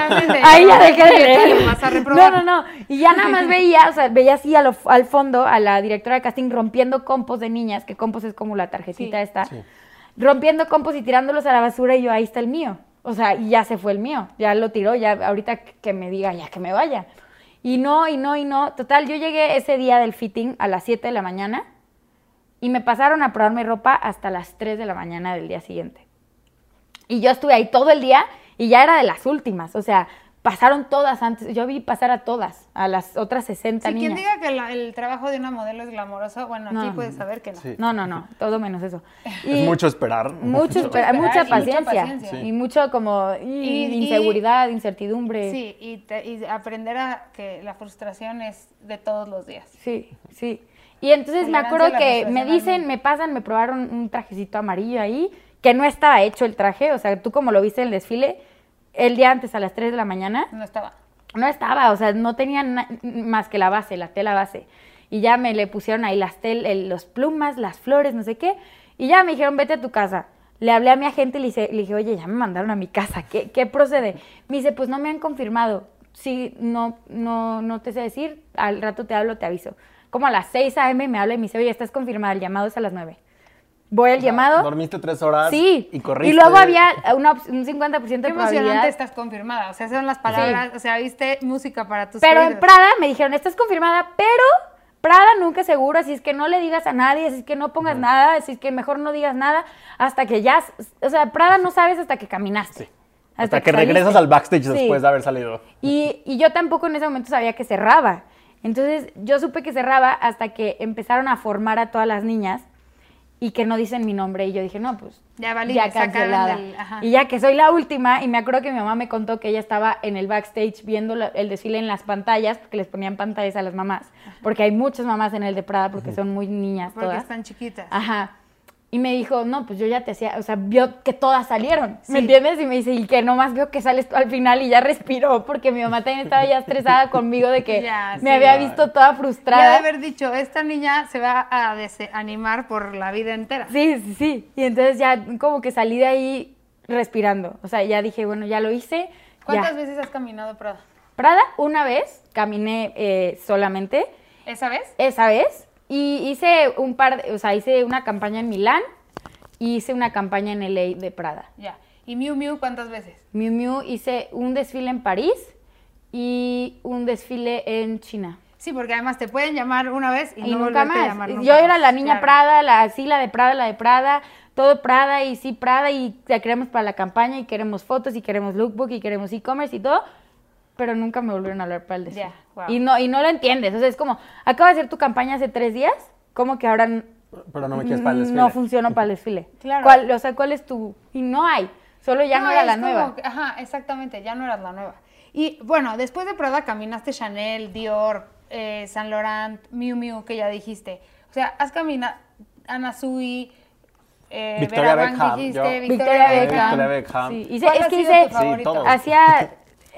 Ahí ya dejé de leer. Vas a reprobar. No, no, no. Y ya nada más veía, o sea, veía así a lo- al fondo a la directora de casting rompiendo compos de niñas, que compos es como la tarjetita Sí. esta. Sí. Rompiendo compos y tirándolos a la basura y yo, ahí está el mío. O sea, y ya se fue el mío. Ya lo tiró, ya ahorita que me diga, ya que me vaya. Y no, y no, y no. Total, yo llegué ese día del fitting a las 7 de la mañana y me pasaron a probarme ropa hasta las 3 de la mañana del día siguiente. Y yo estuve ahí todo el día y ya era de las últimas. O sea, pasaron todas antes. Yo vi pasar a todas, a las otras 60 Si niñas. quien diga que la- el trabajo de una modelo es glamoroso, bueno, aquí No. puedes saber que no. Sí. No, no, no, todo menos eso. Es mucho esperar. Mucho, espera- esperar y mucha paciencia. paciencia. Sí. Y mucho como y- Y- y- inseguridad, incertidumbre. Sí, y, te- y aprender a que la frustración es de todos los días. Sí, sí. Y entonces me acuerdo que me dicen, me pasan, me probaron un trajecito amarillo ahí, que no estaba hecho el traje, o sea, tú como lo viste en el desfile, el día antes a las 3 de la mañana, No estaba. no estaba, o sea, no tenía más que la base, la tela base. Y ya me le pusieron ahí las tel, el- los plumas, las flores, no sé qué. Y ya me dijeron, vete a tu casa. Le hablé a mi agente y le, le dije, oye, ya me mandaron a mi casa, ¿qué, qué procede? Me dice, pues no me han confirmado. Sí, no, no, no te sé decir, al rato te hablo, te aviso. Como a las 6 a.m. me habla y me dice, oye, estás confirmada, el llamado es a las 9. Voy al llamado. Dormiste tres horas Sí. y corriste. Y luego había una, un 50% Qué de emocionante probabilidad. estás confirmada. O sea, son las palabras, o sea, viste música para tus Pero en. Prada me dijeron, estás confirmada, pero Prada nunca es seguro, así es que no le digas a nadie, así es que no pongas nada, así es que mejor no digas nada, hasta que ya, o sea, Prada no sabes hasta que caminaste. Sí. Hasta, que, regresas al backstage Sí. después de haber salido. Y, y yo tampoco en ese momento sabía que cerraba. Entonces yo supe que cerraba hasta que empezaron a formar a todas las niñas y que no dicen mi nombre. Y yo dije, no, pues Ya valí, ya cancelada. del- ajá. Y ya que soy la última, y me acuerdo que mi mamá me contó que ella estaba en el backstage viendo la- el desfile en las pantallas, porque les ponían pantallas a las mamás, porque hay muchas mamás en el de Prada porque son muy niñas Porque todas. están chiquitas. Ajá. Y me dijo, no, pues yo ya te hacía, o sea, vio que todas salieron, ¿me Sí. entiendes? Y me dice, y que nomás veo que sales tú al final y ya respiró, porque mi mamá también estaba ya estresada conmigo de que Ya, me sí. había visto toda Ya de frustrada. haber dicho, esta niña se va a desanimar por la vida entera. Sí, sí, sí. Y entonces ya como que salí de ahí respirando. O sea, ya dije, bueno, ya lo hice. ¿Cuántas ya. veces has caminado Prada? Prada, una vez caminé eh, solamente, ¿Esa vez? esa vez, y hice un par, de- o sea, hice una campaña en Milán y hice una campaña en LA de Prada. Ya. ¿Y Miu Miu cuántas veces? Miu Miu hice un desfile en París y un desfile en China. Sí, porque además te pueden llamar una vez y, Y, no nunca volverte a más. llamar Yo nunca era más. la niña Claro. Prada, la, sí, la de Prada, la de Prada. todo Prada y sí Prada y la queremos para la campaña y queremos fotos y queremos lookbook y queremos e-commerce y todo, pero nunca me volvieron a hablar para el desfile. Wow. Y no y no lo entiendes, o sea, es como, acabo de hacer tu campaña hace tres días, ¿cómo que ahora Pero no me quieres para el desfile. no funcionó para el desfile? Claro. ¿Cuál, o sea, ¿cuál es tu...? Y no hay, solo ya no, era la como nueva. ajá, exactamente, ya no eras la nueva. Y bueno, después de Prada caminaste Chanel, Dior, eh, Saint Laurent, Miu Miu, que ya dijiste. O sea, has caminado Ana Sui, eh, Victoria Vera Beckham, dijiste, yo- Victoria, Victoria Beckham. Victoria Beckham. Sí, hice- ¿Cuál es ha que sido hice, tu favorito? todos. hacía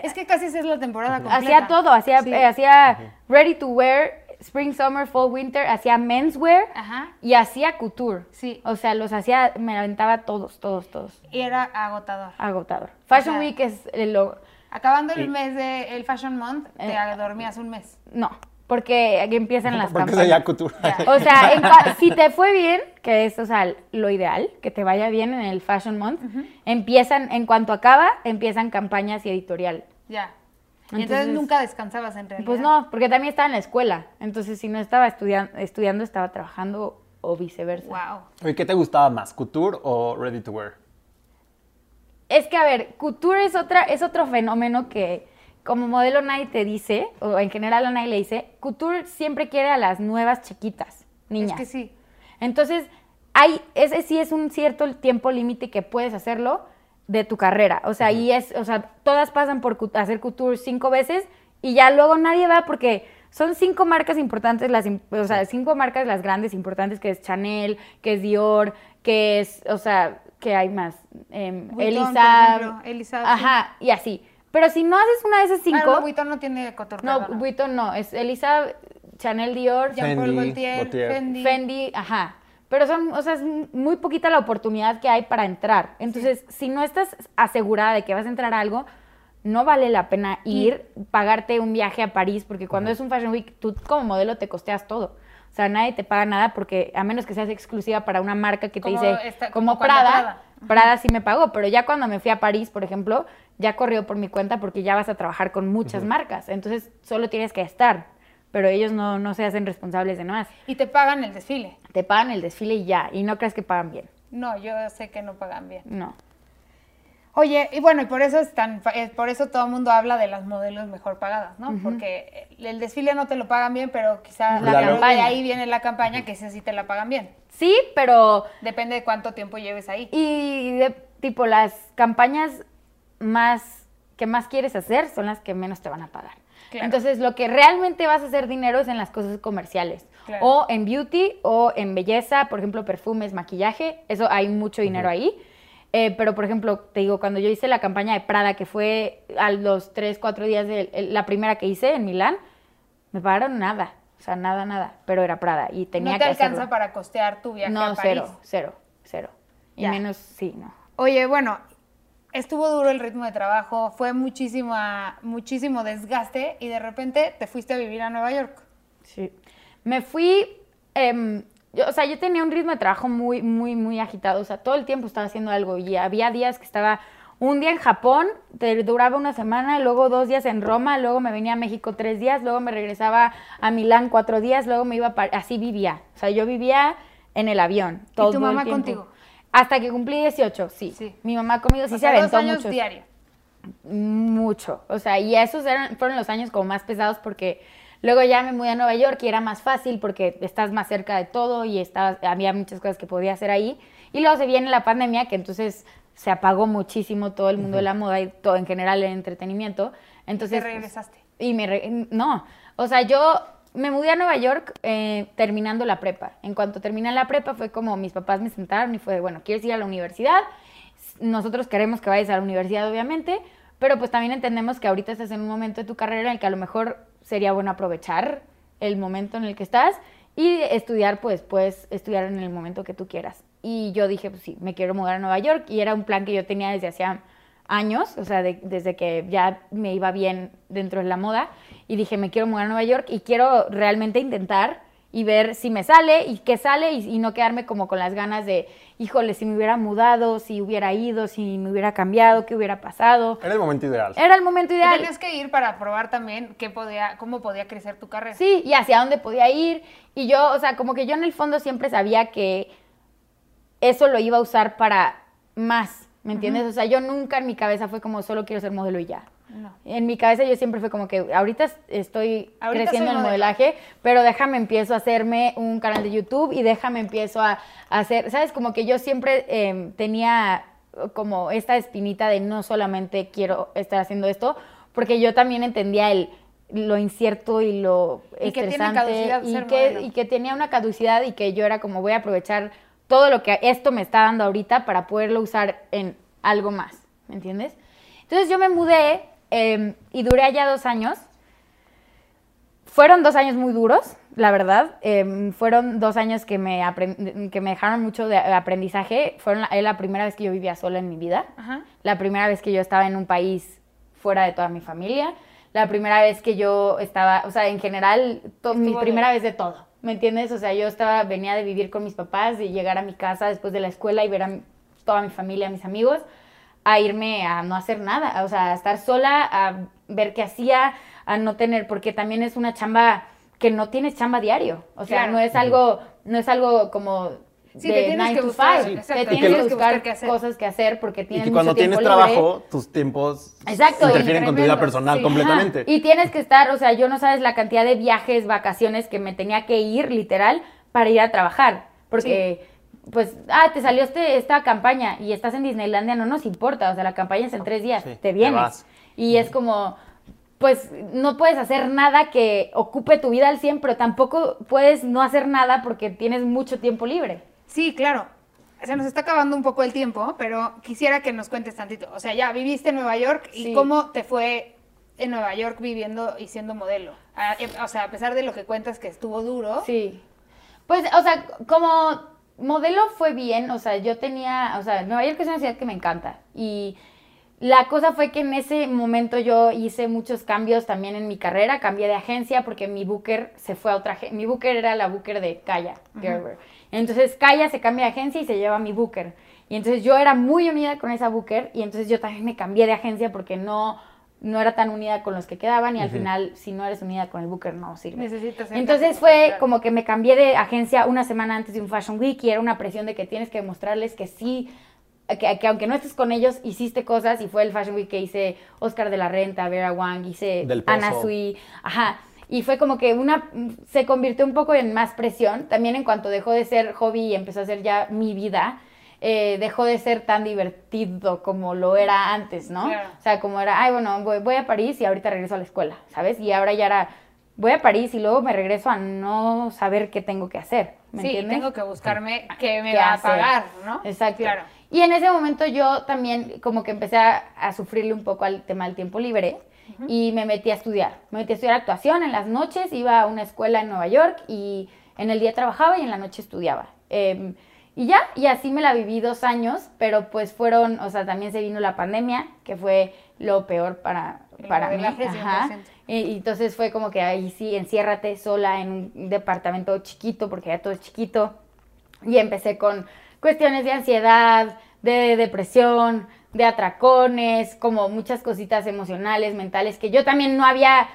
Es que casi esa es la temporada completa. Hacía todo, hacía, Sí. eh, hacía ready to wear, spring, summer, fall, winter, hacía menswear Ajá. y hacía couture. Sí. O sea, los hacía, me aventaba todos, todos, todos. Y era agotador. Agotador. Fashion. Week es el lo- Acabando el mes de el Fashion Month, te Eh. dormías un mes. No, porque aquí empiezan las Porque campañas. sería couture. O sea, en si te fue bien, que es o sea, lo ideal, que te vaya bien en el Fashion Month, empiezan, en cuanto acaba, empiezan campañas y editorial. Ya. Y entonces, Entonces- nunca descansabas en realidad. Pues no, porque también estaba en la escuela. Entonces, si no estaba estudian- estudiando, estaba trabajando o viceversa. Wow. Oye, ¿qué te gustaba más, couture o ready to wear? Es que, a ver, couture es, otra, es otro fenómeno que como modelo nadie te dice, o en general a nadie le dice, couture siempre quiere a las nuevas chiquitas, niñas. Es que sí. Entonces, hay, ese sí es un cierto tiempo límite que puedes hacerlo de tu carrera. O sea, y es, o sea, todas pasan por hacer couture cinco veces y ya luego nadie va porque son cinco marcas importantes, las, o sea, cinco marcas las grandes importantes, que es Chanel, que es Dior, que es, o sea, que hay más, Vuitton, Elisa, sí. ajá, y así. Pero si no haces una de esas cinco, Ah, no, Vuitton no tiene couture. no, perdona. Vuitton no, es Elisa, Chanel, Dior, Jean Paul Fendi, Gaultier, Gaultier. Fendi. Fendi, ajá. Pero son, o sea, es muy poquita la oportunidad que hay para entrar. Entonces, si no estás asegurada de que vas a entrar a algo, no vale la pena ir, pagarte un viaje a París, porque cuando es un Fashion Week, tú como modelo te costeas todo. O sea, nadie te paga nada porque, a menos que seas exclusiva para una marca que te Como dice, esta- como, como Prada, Prada. Prada. sí me pagó, pero ya cuando me fui a París, por ejemplo, ya corrió por mi cuenta porque ya vas a trabajar con muchas marcas. Entonces, solo tienes que estar, pero ellos no, no se hacen responsables de nada Y te pagan el desfile. te pagan el desfile y ya, y no crees que pagan bien. No, yo sé que no pagan bien. No. Oye, y bueno, y por eso es tan, eh, por eso todo el mundo habla de las modelos mejor pagadas, ¿no? Porque el desfile no te lo pagan bien, pero quizás La la de campaña. ahí viene la campaña que esa sí te la pagan bien. Sí, pero Depende de cuánto tiempo lleves ahí. y de tipo las campañas más que más quieres hacer son las que menos te van a pagar. Claro. Entonces, lo que realmente vas a hacer dinero es en las cosas comerciales. Claro. O en beauty o en belleza, por ejemplo, perfumes, maquillaje, eso hay mucho dinero ahí. Eh, pero, por ejemplo, te digo, cuando yo hice la campaña de Prada, que fue a los 3, 4 días de la primera que hice en Milán, me pagaron nada. O sea, nada, nada. Pero era Prada y tenía no te que alcanza hacerlo. para costear tu viaje No, a París. cero, cero, cero. Y Ya. menos, sí, no. Oye, bueno, estuvo duro el ritmo de trabajo, fue muchísima, muchísimo desgaste y de repente te fuiste a vivir a Nueva York. Sí. Me fui, em, yo, o sea, yo tenía un ritmo de trabajo muy, muy, muy agitado. O sea, todo el tiempo estaba haciendo algo y había días que estaba un día en Japón, te duraba una semana, luego dos días en Roma, luego me venía a México tres días, luego me regresaba a Milán cuatro días, luego me iba a Par- así vivía. O sea, yo vivía en el avión. Todo el mamá tiempo. contigo? Hasta que cumplí 18, sí. Sí. Mi mamá conmigo sí O se sea, aventó dos años mucho. diarios. Mucho. O sea, y esos eran, fueron los años como más pesados porque luego ya me mudé a Nueva York y era más fácil porque estás más cerca de todo y estabas, había muchas cosas que podía hacer ahí. Y luego se viene la pandemia que entonces se apagó muchísimo todo el mundo de la moda y todo en general el entretenimiento. Enentonces, Te regresaste. y me... re- no, o sea, yo me mudé a Nueva York eh, terminando la prepa. En cuanto terminé la prepa fue como mis papás me sentaron y fue, bueno, ¿quieres ir a la universidad? Nosotros queremos que vayas a la universidad, obviamente, pero pues también entendemos que ahorita estás en un momento de tu carrera en el que a lo mejor sería bueno aprovechar el momento en el que estás y estudiar, pues puedes estudiar en el momento que tú quieras. Y yo dije, pues sí, me quiero mudar a Nueva York y era un plan que yo tenía desde hacía años, o sea, de- desde que ya me iba bien dentro de la moda y dije, me quiero mudar a Nueva York y quiero realmente intentar y ver si me sale y qué sale y, y no quedarme como con las ganas de, híjole, si me hubiera mudado, si hubiera ido, si me hubiera cambiado, qué hubiera pasado. Era el momento ideal. Era el momento ideal. Tenías que ir para probar también qué podía, cómo podía crecer tu carrera. Sí, y hacia dónde podía ir. Y yo, o sea, como que yo en el fondo siempre sabía que eso lo iba a usar para más, ¿me entiendes? O sea, yo nunca en mi cabeza fue como solo quiero ser modelo y ya. No. En mi cabeza yo siempre fue como que ahorita es- estoy Ahorita creciendo en el modelaje, pero déjame empiezo a hacerme un canal de YouTube y déjame empiezo a, a hacer, ¿sabes? Como que yo siempre eh, tenía como esta espinita de no solamente quiero estar haciendo esto, porque yo también entendía el lo incierto y lo Y que tiene estresante caducidad y que, y que tenía una caducidad y que yo era como voy a aprovechar todo lo que esto me está dando ahorita para poderlo usar en algo más, ¿me entiendes? Entonces yo me mudé eh, y duré allá dos años. Fueron dos años muy duros, la verdad. Eh, fueron dos años que me, que me dejaron mucho de aprendizaje. Fueron la, primera vez que yo vivía sola en mi vida. Ajá. La primera vez que yo estaba en un país fuera de toda mi familia. La primera vez que yo estaba, o sea, en general, to- mi primera vez de todo. ¿Me entiendes? O sea, yo estaba, venía de vivir con mis papás, de llegar a mi casa después de la escuela y ver a mi- toda mi familia, mis amigos, a irme a no hacer nada, o sea, a estar sola, a ver qué hacía, a no tener, porque también es una chamba que no tienes chamba diario, o sea, Claro. no es algo, no es algo como Sí, de te tienes 9 que to buscar, 5, exacto, te y tienes que buscar cosas que hacer porque Y tienes que mucho cuando tienes libre. trabajo, tus tiempos Exacto, interfieren con tu vida personal sí. completamente. Ajá, Y tienes que estar, o sea, yo no sabes la cantidad de viajes, vacaciones que me tenía que ir, literal, para ir a trabajar. Porque, pues, ah, te salió este, esta campaña y estás en Disneylandia, no nos importa, o sea, la campaña es en tres días, Sí, te vienes. y es como, pues, no puedes hacer nada que ocupe tu vida al 100, pero tampoco puedes no hacer nada porque tienes mucho tiempo libre. Sí, claro. Se nos está acabando un poco el tiempo, pero quisiera que nos cuentes tantito. O sea, ya viviste en Nueva York y Sí. cómo te fue en Nueva York viviendo y siendo modelo. A- O sea, a pesar de lo que cuentas que estuvo duro. Sí. Pues, o sea, como modelo fue bien, o sea, yo tenía, o sea, Nueva York es una ciudad que me encanta y la cosa fue que en ese momento yo hice muchos cambios también en mi carrera, cambié de agencia porque mi booker se fue a otra agencia, mi booker era la booker de Kaya Gerber. Entonces Kaya se cambia de agencia y se lleva a mi booker. Y entonces yo era muy unida con esa booker y entonces yo también me cambié de agencia porque no no era tan unida con los que quedaban y al final si no eres unida con el booker no sirve. Necesitas ser Entonces fue claro. como que me cambié de agencia una semana antes de un Fashion Week y era una presión de que tienes que demostrarles que sí, que, que aunque no estés con ellos, hiciste cosas y fue el Fashion Week que hice Oscar de la Renta, Vera Wang, hice. Ana Sui, ajá. Y fue como que una, se convirtió un poco en más presión, también en cuanto dejó de ser hobby y empezó a ser ya mi vida, eh, dejó de ser tan divertido como lo era antes, ¿no? Claro. O sea, como era, ay, bueno, voy, voy a París y ahorita regreso a la escuela, ¿sabes? Y ahora ya era, voy a París y luego me regreso a no saber qué tengo que hacer, ¿me sí, entiendes? tengo que buscarme qué me qué va a pagar, ¿no? Exacto. Claro. Y en ese momento yo también como que empecé a, a sufrirle un poco al tema del tiempo libre y me metí a estudiar. Me metí a estudiar actuación en las noches, iba a una escuela en Nueva York y en el día trabajaba y en la noche estudiaba. Eh, y ya, y así me la viví dos años, pero pues fueron, o sea, también se vino la pandemia, que fue lo peor para, para mí. Ajá. 100%. Y, y entonces fue como que ahí sí, enciérrate sola en un departamento chiquito, porque ya todo es chiquito. Y empecé con cuestiones de ansiedad, de depresión, de atracones, como muchas cositas emocionales, mentales, que yo también no había,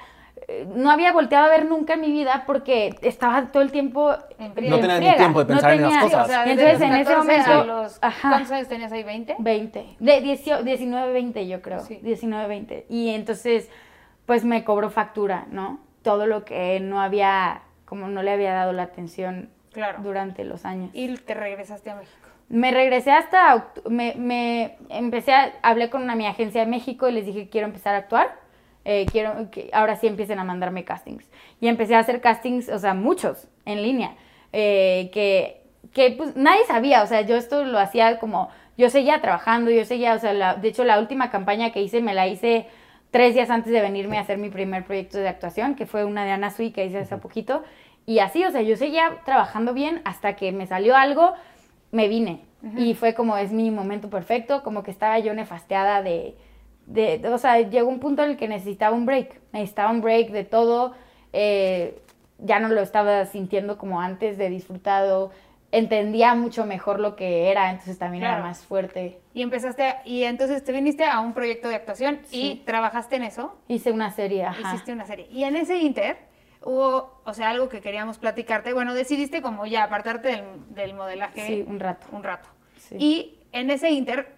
eh, no había volteado a ver nunca en mi vida porque estaba todo el tiempo En No tenías ni tiempo de pensar en las cosas. o sea, entonces en ese 14 a momento, los- ajá. ¿Cuántos años tenías ahí? ¿20? 20, de 18 19, 20 yo creo, Sí. 19, 20. Y entonces, pues me cobró factura, ¿no? Todo lo que no había, como no le había dado la atención Claro. durante los años. Y te regresaste a México. Me regresé hasta, me, me empecé a, hablé con una mi agencia de México y les dije quiero empezar a actuar, eh, quiero que ahora sí empiecen a mandarme castings. Y empecé a hacer castings, o sea, muchos, en línea, eh, que, que pues nadie sabía, o sea, yo esto lo hacía como, yo seguía trabajando, yo seguía, o sea, la- de hecho la última campaña que hice me la hice tres días antes de venirme a hacer mi primer proyecto de actuación, que fue una de Ana Sui que hice hace poquito. Y así, o sea, yo seguía trabajando bien hasta que me salió algo, me vine. Y fue como, es mi momento perfecto, como que estaba yo nefasteada de, de, o sea, llegó un punto en el que necesitaba un break, necesitaba un break de todo, eh, ya no lo estaba sintiendo como antes de disfrutado, entendía mucho mejor lo que era, entonces también Claro. era más fuerte. Y empezaste, a- y entonces te viniste a un proyecto de actuación y trabajaste en eso. Hice una serie, ajá. Hiciste una serie. Y en ese inter hubo, o sea, algo que queríamos platicarte. Bueno, decidiste como ya apartarte del, del modelaje Sí, un rato. un rato. Sí. Y en ese inter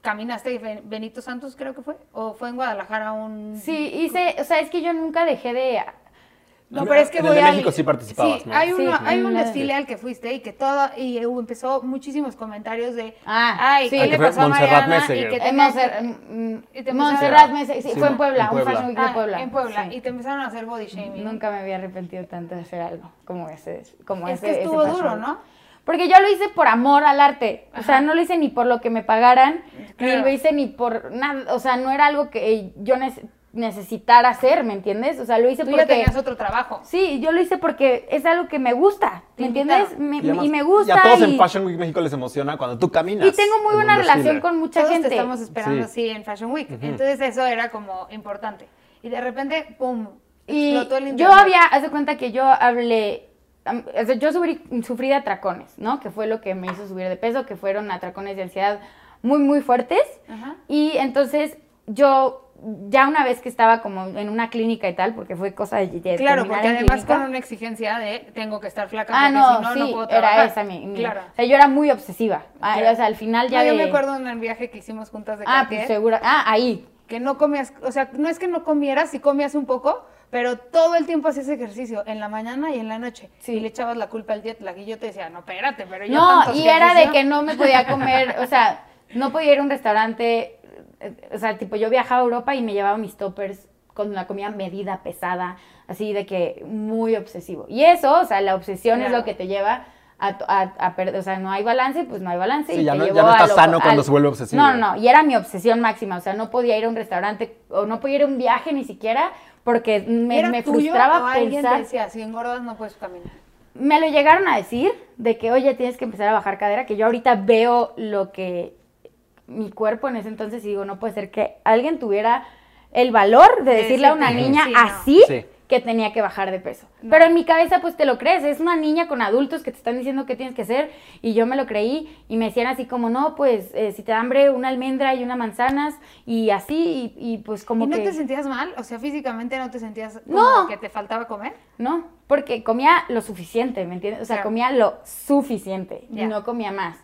caminaste Ben- Benito Santos, creo que fue, o fue en Guadalajara un... Sí, hice, o sea, es que yo nunca dejé de... No, pero es que En el voy de al- México sí participabas, sí, ¿no? Hay, Sí, uno- hay un desfile al que fuiste y que todo, y hubo- empezó muchísimos comentarios de, Ah, ay, sí. ¿qué Ah, le pasó a Montserrat Mariana? Meseguer. Y que Eh, Monser- que- mm, y te Montserrat Mese- sí, fue en en Puebla, un. Fashion Week Ah, de Puebla. en Puebla, sí. y te empezaron a hacer body shaming. Nunca me había arrepentido tanto de hacer algo como ese. Como Es ese- que ese estuvo fashion duro. ¿no? Porque yo lo hice por amor al arte. O sea, no lo hice ni por lo que me pagaran, ni Claro. lo hice ni por nada. O sea, no era algo que yo nece- necesitara hacer, ¿me entiendes? O sea, lo hice Tú ya porque... tenías otro trabajo. Sí, yo lo hice porque es algo que me gusta, ¿me entiendes? Me- Y además- y me gusta. Y a todos y, en Fashion Week México les emociona cuando tú caminas. y tengo muy en buena relación con mucha Todos gente. te estamos esperando, Sí. sí, en Fashion Week. Entonces eso era como importante. Y de repente, pum, Y explotó el yo había, haz de cuenta que yo hablé, o sea, yo sufrí, sufrí de atracones, ¿no? Que fue lo que me hizo subir de peso, que fueron atracones de ansiedad muy, muy fuertes. Ajá. Y entonces yo, ya una vez que estaba como en una clínica y tal, porque fue cosa de, de Claro, porque en además clínica. con una exigencia de tengo que estar flaca Ah, porque no, si no, sí, no puedo era trabajar. esa mi, mi- Claro. O sea, yo era muy obsesiva. Ah, Claro. O sea, al final ya No, yo me acuerdo en el viaje que hicimos juntas de Ah, Cartier, pues. Ah, ahí. que no comías, o sea, no es que no comieras, sí comías un poco, pero todo el tiempo hacías ejercicio, en la mañana y en la noche. Sí. Y le echabas la culpa al jet lag y yo te decía, no, espérate, pero yo No, tanto y era de ejercicio". que no me podía comer, o sea, no podía ir a un restaurante, o sea, tipo yo viajaba a Europa y me llevaba mis toppers con la comida medida, pesada, así de que muy obsesivo. Y eso, o sea, la obsesión es lo que te lleva a, a, a perder, o sea, no hay balance, pues no hay balance. Sí, y ya te no- ya llevó no a está lo- sano cuando al- se vuelve obsesivo. No, no, y era mi obsesión máxima, o sea, no podía ir a un restaurante o no podía ir a un viaje ni siquiera porque me, ¿Era me tuyo frustraba o alguien pensar decía, si engordas no puedes caminar? me lo llegaron a decir de que, oye, tienes que empezar a bajar cadera, que yo ahorita veo lo que mi cuerpo en ese entonces y digo, no puede ser que alguien tuviera el valor de De decirle a una niña así Sí. que tenía que bajar de peso. No. Pero en mi cabeza pues te lo crees, es una niña con adultos que te están diciendo qué tienes que hacer y yo me lo creí y me decían así como, no, pues eh, si te da hambre una almendra y una manzanas y así y, y, pues como ¿Y no que... te sentías mal? O sea, físicamente no te sentías como No. que te faltaba comer. No, porque comía lo suficiente, ¿me entiendes? O sea, Claro. comía lo suficiente y no comía más.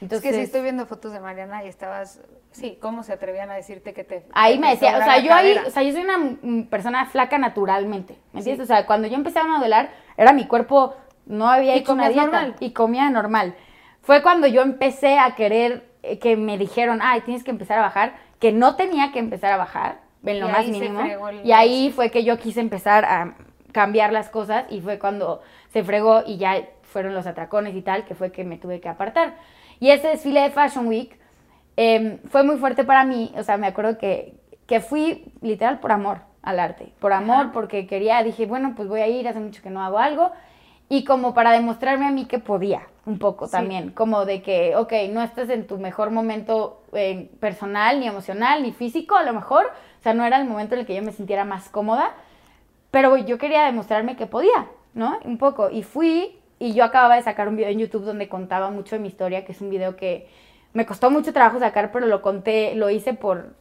Entonces, es que si estoy viendo fotos de Mariana y estabas, sí, ¿cómo se atrevían a decirte que te ahí me decía, o sea, yo ahí, o sea, yo soy una persona flaca naturalmente, ¿me entiendes? O sea, cuando yo empecé a modelar, era mi cuerpo, no había ¿Y hecho una dieta normal? y comía normal. Fue cuando yo empecé a querer eh, que me dijeron, ay, tienes que empezar a bajar, que no tenía que empezar a bajar, en lo Y más mínimo. el Y ahí fue que yo quise empezar a cambiar las cosas y fue cuando se fregó y ya fueron los atracones y tal, que fue que me tuve que apartar. Y ese desfile de Fashion Week eh, fue muy fuerte para mí, o sea, me acuerdo que, que fui literal por amor al arte, por amor, Ajá. porque quería, dije, bueno, pues voy a ir, hace mucho que no hago algo, y como para demostrarme a mí que podía, un poco Sí. también, como de que, ok, no estás en tu mejor momento eh, personal, ni emocional, ni físico, a lo mejor, o sea, no era el momento en el que yo me sintiera más cómoda, pero yo quería demostrarme que podía, ¿no? Un poco. Y fui y yo acababa de sacar un video en YouTube donde contaba mucho de mi historia, que es un video que me costó mucho trabajo sacar, pero lo conté, lo hice por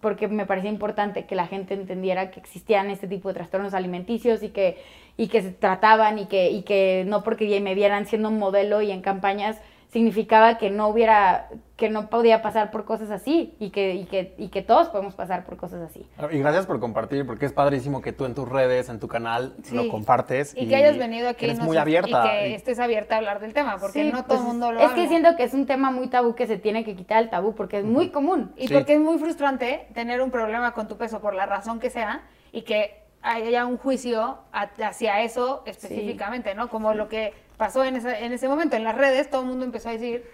porque me parecía importante que la gente entendiera que existían este tipo de trastornos alimenticios y que, y que se trataban y que, y que no porque me vieran siendo un modelo y en campañas significaba que no hubiera, que no podía pasar por cosas así y que, y que, y que todos podemos pasar por cosas así. Y gracias por compartir, porque es padrísimo que tú en tus redes, en tu canal, Sí. lo compartes. Y, que hayas venido aquí Eres nos- muy abierta. y que y- estés abierta a hablar del tema, porque Sí, no todo el pues, mundo lo Es habla. que siento que es un tema muy tabú que se tiene que quitar el tabú porque es muy común. Y Sí. porque es muy frustrante tener un problema con tu peso por la razón que sea y que haya un juicio a- hacia eso específicamente, ¿no? Como lo que pasó en ese, en ese momento en las redes, todo el mundo empezó a decir,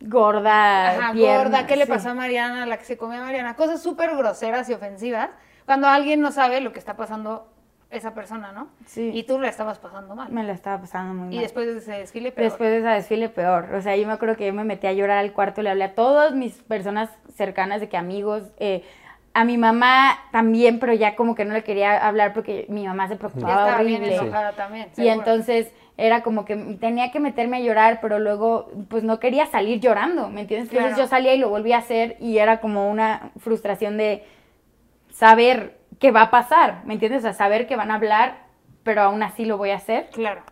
Gorda, ajá, pierna, gorda, ¿qué le pasó a Mariana, la que se comía a Mariana? Cosas súper groseras y ofensivas, cuando alguien no sabe lo que está pasando esa persona, ¿no? Sí. Y tú la estabas pasando mal. Me la estaba pasando muy mal. Y después de ese desfile, peor. Después de esa desfile, peor. O sea, yo me acuerdo que yo me metí a llorar al cuarto, le hablé a todas mis personas cercanas, de que amigos, eh, a mi mamá también, pero ya como que no le quería hablar porque mi mamá se ya preocupaba bien horrible. también. Y entonces era como que tenía que meterme a llorar, pero luego pues no quería salir llorando, ¿me entiendes? Entonces Claro. yo salía y lo volvía a hacer y era como una frustración de saber qué va a pasar, ¿me entiendes? O sea, saber que van a hablar, pero aún así lo voy a hacer. Claro.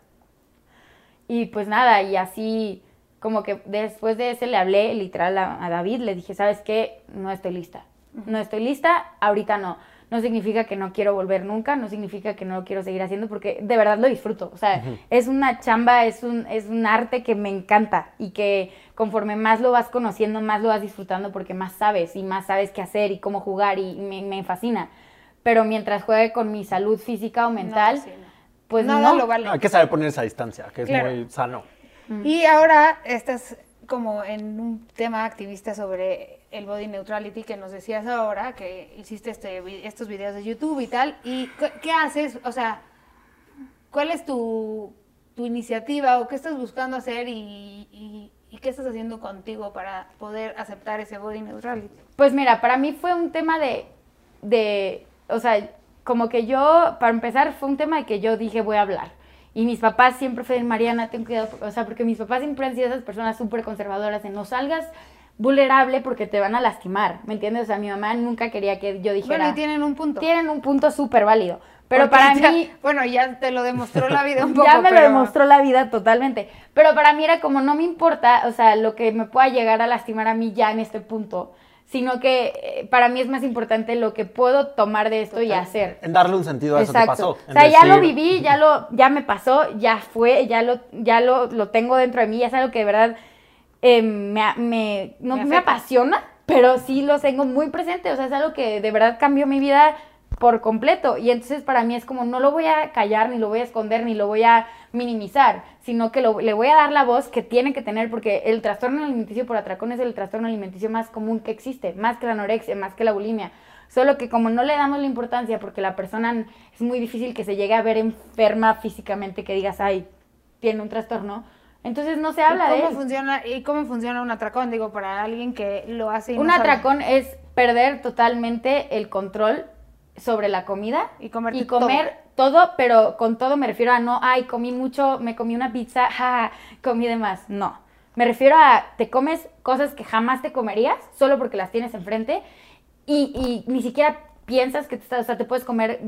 Y pues nada, y así como que después de ese le hablé literal a, a David, le dije, ¿sabes qué? No estoy lista. No estoy lista, ahorita no. No significa que no quiero volver nunca, no significa que no lo quiero seguir haciendo, porque de verdad lo disfruto. O sea, es una chamba, es un, es un arte que me encanta y que conforme más lo vas conociendo, más lo vas disfrutando porque más sabes y más sabes qué hacer y cómo jugar y me, me fascina. Pero mientras juegue con mi salud física o mental, No, sí, no. pues Nada no. lo vale. Hay que saber poner esa distancia, que es Claro. muy sano. Y ahora estás como en un tema activista sobre el body neutrality que nos decías ahora, que hiciste este, estos videos de YouTube y tal. ¿Y qué, haces? O sea, ¿cuál es tu, tu iniciativa o qué estás buscando hacer y, y- y qué estás haciendo contigo para poder aceptar ese body neutrality? Pues mira, para mí fue un tema de, de, o sea, como que yo, para empezar, fue un tema de que yo dije voy a hablar. Y mis papás siempre fueron, Mariana, ten cuidado, o sea, porque mis papás siempre han sido esas personas súper conservadoras en no salgas vulnerable porque te van a lastimar, ¿me entiendes? O sea, mi mamá nunca quería que yo dijera... Bueno, y tienen un punto. tienen un punto súper válido. Pero Porque para ya- mí... Bueno, ya te lo demostró la vida un poco. ya me lo demostró la vida totalmente. Pero para mí era como, no me importa, o sea, lo que me pueda llegar a lastimar a mí ya en este punto, sino que eh, para mí es más importante lo que puedo tomar de esto y hacer. En darle un sentido a eso que pasó. O sea, ya lo viví, ya lo, ya me pasó, ya fue, ya lo, ya lo, lo tengo dentro de mí, ya es algo que de verdad eh, me, me- no Me apasiona, pero sí lo tengo muy presente. O sea, es algo que de verdad cambió mi vida por completo. Y entonces para mí es como no lo voy a callar, ni lo voy a esconder, ni lo voy a minimizar, sino que lo- le voy a dar la voz que tiene que tener, porque el trastorno alimenticio por atracón es el trastorno alimenticio más común que existe, más que la anorexia, más que la bulimia. Solo que como no le damos la importancia, porque la persona es muy difícil que se llegue a ver enferma físicamente, que digas, ay, tiene un trastorno, entonces no se habla ¿Y de él. funciona ¿Y cómo funciona un atracón? Digo, para alguien que lo hace y Un no sabe. atracón es perder totalmente el control sobre la comida Y comerte comer todo. pero con todo me refiero a no, ay, comí mucho, me comí una pizza, ja, comí de más. No. Me refiero a te comes cosas que jamás te comerías solo porque las tienes enfrente y, y ni siquiera piensas que te, o sea, te puedes comer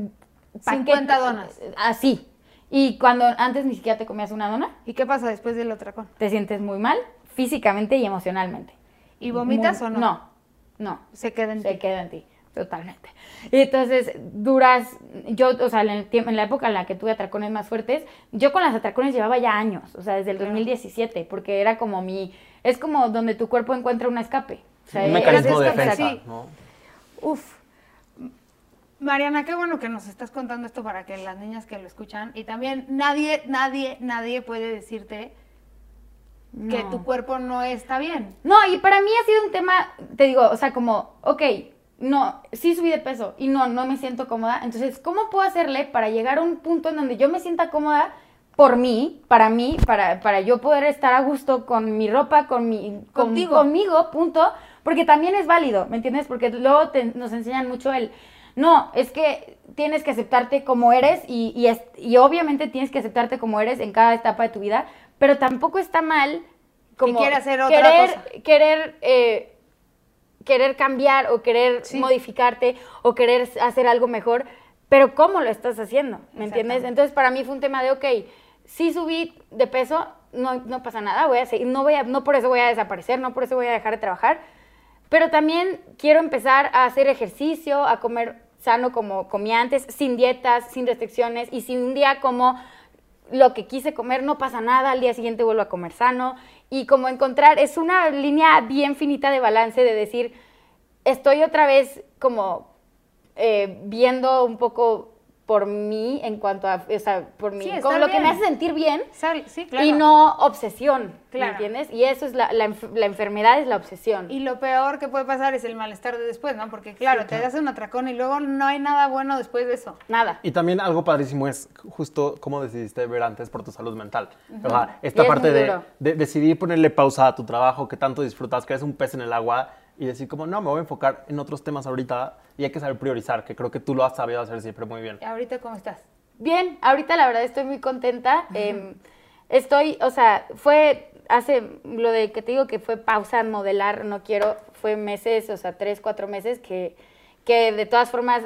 50 donas. Así. Y cuando antes ni siquiera te comías una dona, ¿Y qué pasa después del atracón? te sientes muy mal físicamente y emocionalmente. ¿Y vomitas Muy- o no? No, no. Se queda en Se ti. queda en ti, totalmente. Y entonces duras, yo, o sea, en, el tiempo, en la época en la que tuve atracones más fuertes, yo con las atracones llevaba ya años, o sea, desde el 2017, porque era como mi, es como donde tu cuerpo encuentra un escape. O sea, Un mecanismo de defensa, sí. ¿no? Uf. Mariana, qué bueno que nos estás contando esto para que las niñas que lo escuchan y también nadie, nadie, nadie puede decirte que tu cuerpo no está bien. No, y para mí ha sido un tema, te digo, o sea, como, ok, no, sí subí de peso y no, no me siento cómoda. Entonces, ¿cómo puedo hacerle para llegar a un punto en donde yo me sienta cómoda por mí, para mí, para, para yo poder estar a gusto con mi ropa, con mi, con- Contigo. conmigo, punto? Porque también es válido, ¿me entiendes? Porque luego te- nos enseñan mucho el, no, es que tienes que aceptarte como eres y, y, es- y obviamente tienes que aceptarte como eres en cada etapa de tu vida, pero tampoco está mal como quiera hacer otra querer, cosa. querer, eh, querer cambiar o querer Sí. modificarte o querer hacer algo mejor, pero ¿cómo lo estás haciendo? ¿Me entiendes? Entonces para mí fue un tema de, ok, si subí de peso, no, no pasa nada, voy a seguir, no, voy a, no por eso voy a desaparecer, no por eso voy a dejar de trabajar, pero también quiero empezar a hacer ejercicio, a comer sano como comía antes, sin dietas, sin restricciones, y si un día como lo que quise comer no pasa nada, al día siguiente vuelvo a comer sano, y como encontrar, es una línea bien finita de balance de decir, estoy otra vez como eh, viendo un poco por mí en cuanto a, o sea, por mí, Sí, como lo que me hace sentir bien, Sal- sí, claro. y no obsesión, Claro. ¿me entiendes? Y eso es la, la la enfermedad, es la obsesión. Y lo peor que puede pasar es el malestar de después, ¿no? Porque claro, te das un atracón y luego no hay nada bueno después de eso. Nada. Y también algo padrísimo es justo cómo decidiste ver antes por tu salud mental. O sea, esta Y parte de, de decidir ponerle pausa a tu trabajo que tanto disfrutas, que eres un pez en el agua y decir como, no, me voy a enfocar en otros temas ahorita y hay que saber priorizar, que creo que tú lo has sabido hacer siempre muy bien. ¿Y ahorita cómo estás? Bien, ahorita la verdad estoy muy contenta. em, estoy, o sea, fue hace lo de que te digo que fue pausa, modelar, no quiero, fue meses, o sea, tres, cuatro meses que, que de todas formas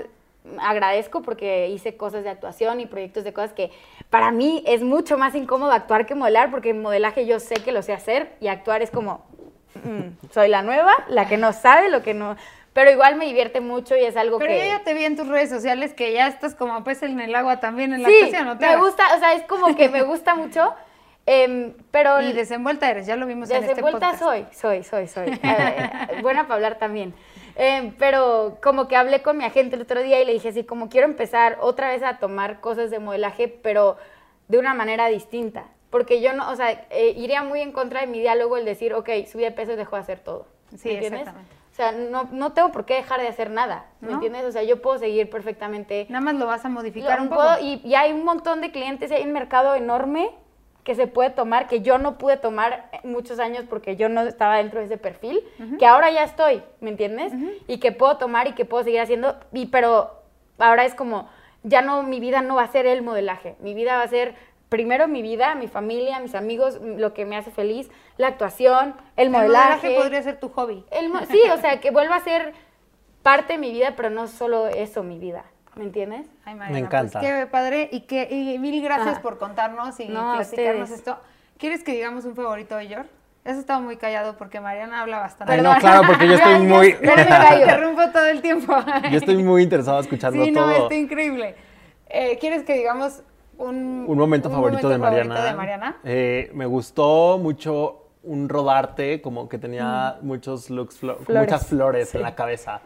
agradezco porque hice cosas de actuación y proyectos de cosas que para mí es mucho más incómodo actuar que modelar porque en modelaje yo sé que lo sé hacer y actuar es como, mm, soy la nueva, la que no sabe, lo que no... Pero igual me divierte mucho y es algo Pero que... yo ya te vi en tus redes sociales que ya estás como pez en el agua también en la sí, actuación, ¿no? te me gusta, o sea, es como que me gusta mucho, em, pero... Y desenvuelta eres, ya lo vimos en este Desenvuelta soy, soy, soy, soy. Eh, buena para hablar también. Eh, pero como que hablé con mi agente el otro día y le dije así, como quiero empezar otra vez a tomar cosas de modelaje, pero de una manera distinta. Porque yo no, o sea, eh, iría muy en contra de mi diálogo el decir, ok, subí de peso y dejo de hacer todo. Sí, exactamente. O sea, no, no tengo por qué dejar de hacer nada, ¿me ¿No? entiendes? O sea, yo puedo seguir perfectamente Nada más lo vas a modificar lo un poco. puedo- y, y hay un montón de clientes, hay un mercado enorme que se puede tomar, que yo no pude tomar muchos años porque yo no estaba dentro de ese perfil, que ahora ya estoy, ¿me entiendes? Y que puedo tomar y que puedo seguir haciendo, y, pero ahora es como, ya no, mi vida no va a ser el modelaje, mi vida va a ser primero mi vida, mi familia, mis amigos, lo que me hace feliz, la actuación, el El modelaje. modelaje podría ser tu hobby. El sí, o sea, que vuelva a ser parte de mi vida, pero no solo eso mi vida, ¿me entiendes? Ay, Me encanta. Pues qué padre y, que, y mil gracias Ah. por contarnos y No, platicarnos ustedes. esto. ¿Quieres que digamos un favorito de Yor? Has estado muy callado porque Mariana habla bastante. Ay, no, claro, porque yo estoy muy... me callo. interrumpo todo el tiempo. Yo estoy muy interesado escuchando Sí, no, todo. está increíble. Eh, ¿Quieres que digamos un, Un momento favorito de Mariana. favorito de Mariana? Eh, me gustó mucho un rodarte, como que tenía muchos looks, flo- con Mm. Flores, muchas flores sí. en la cabeza.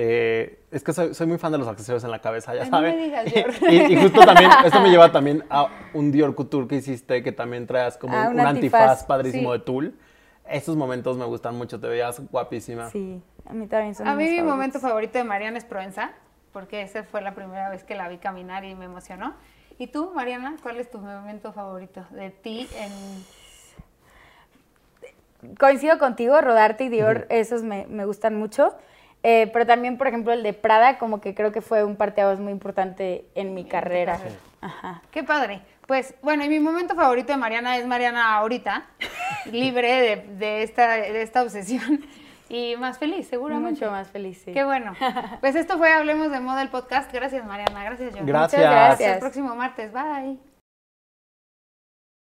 Eh, es que soy, soy muy fan de los accesorios en la cabeza, ya no Dior. y, y justo también, esto me lleva también a un Dior Couture que hiciste, que también traes como Ah, un, un antifaz, antifaz, padrísimo sí. de tul. Esos momentos me gustan mucho, te veías guapísima. Sí, a mí también son A mí mis mi favoritos. momento favorito de Mariana es Provenza, porque esa fue la primera vez que la vi caminar y me emocionó. ¿Y tú, Mariana, cuál es tu momento favorito de ti en... Coincido contigo, Rodarte y Dior, esos me, me gustan mucho. Eh, pero también, por ejemplo, el de Prada, como que creo que fue un parteaguas muy importante en mi carrera. Ajá. Qué padre. Pues bueno, y mi momento favorito de Mariana es Mariana ahorita, libre de, de esta, de esta obsesión y más feliz, seguramente. Mucho más feliz, sí. Qué bueno. Pues esto fue Hablemos de Moda el podcast. Gracias, Mariana. Gracias, John. Gracias. gracias. Hasta el próximo martes. Bye.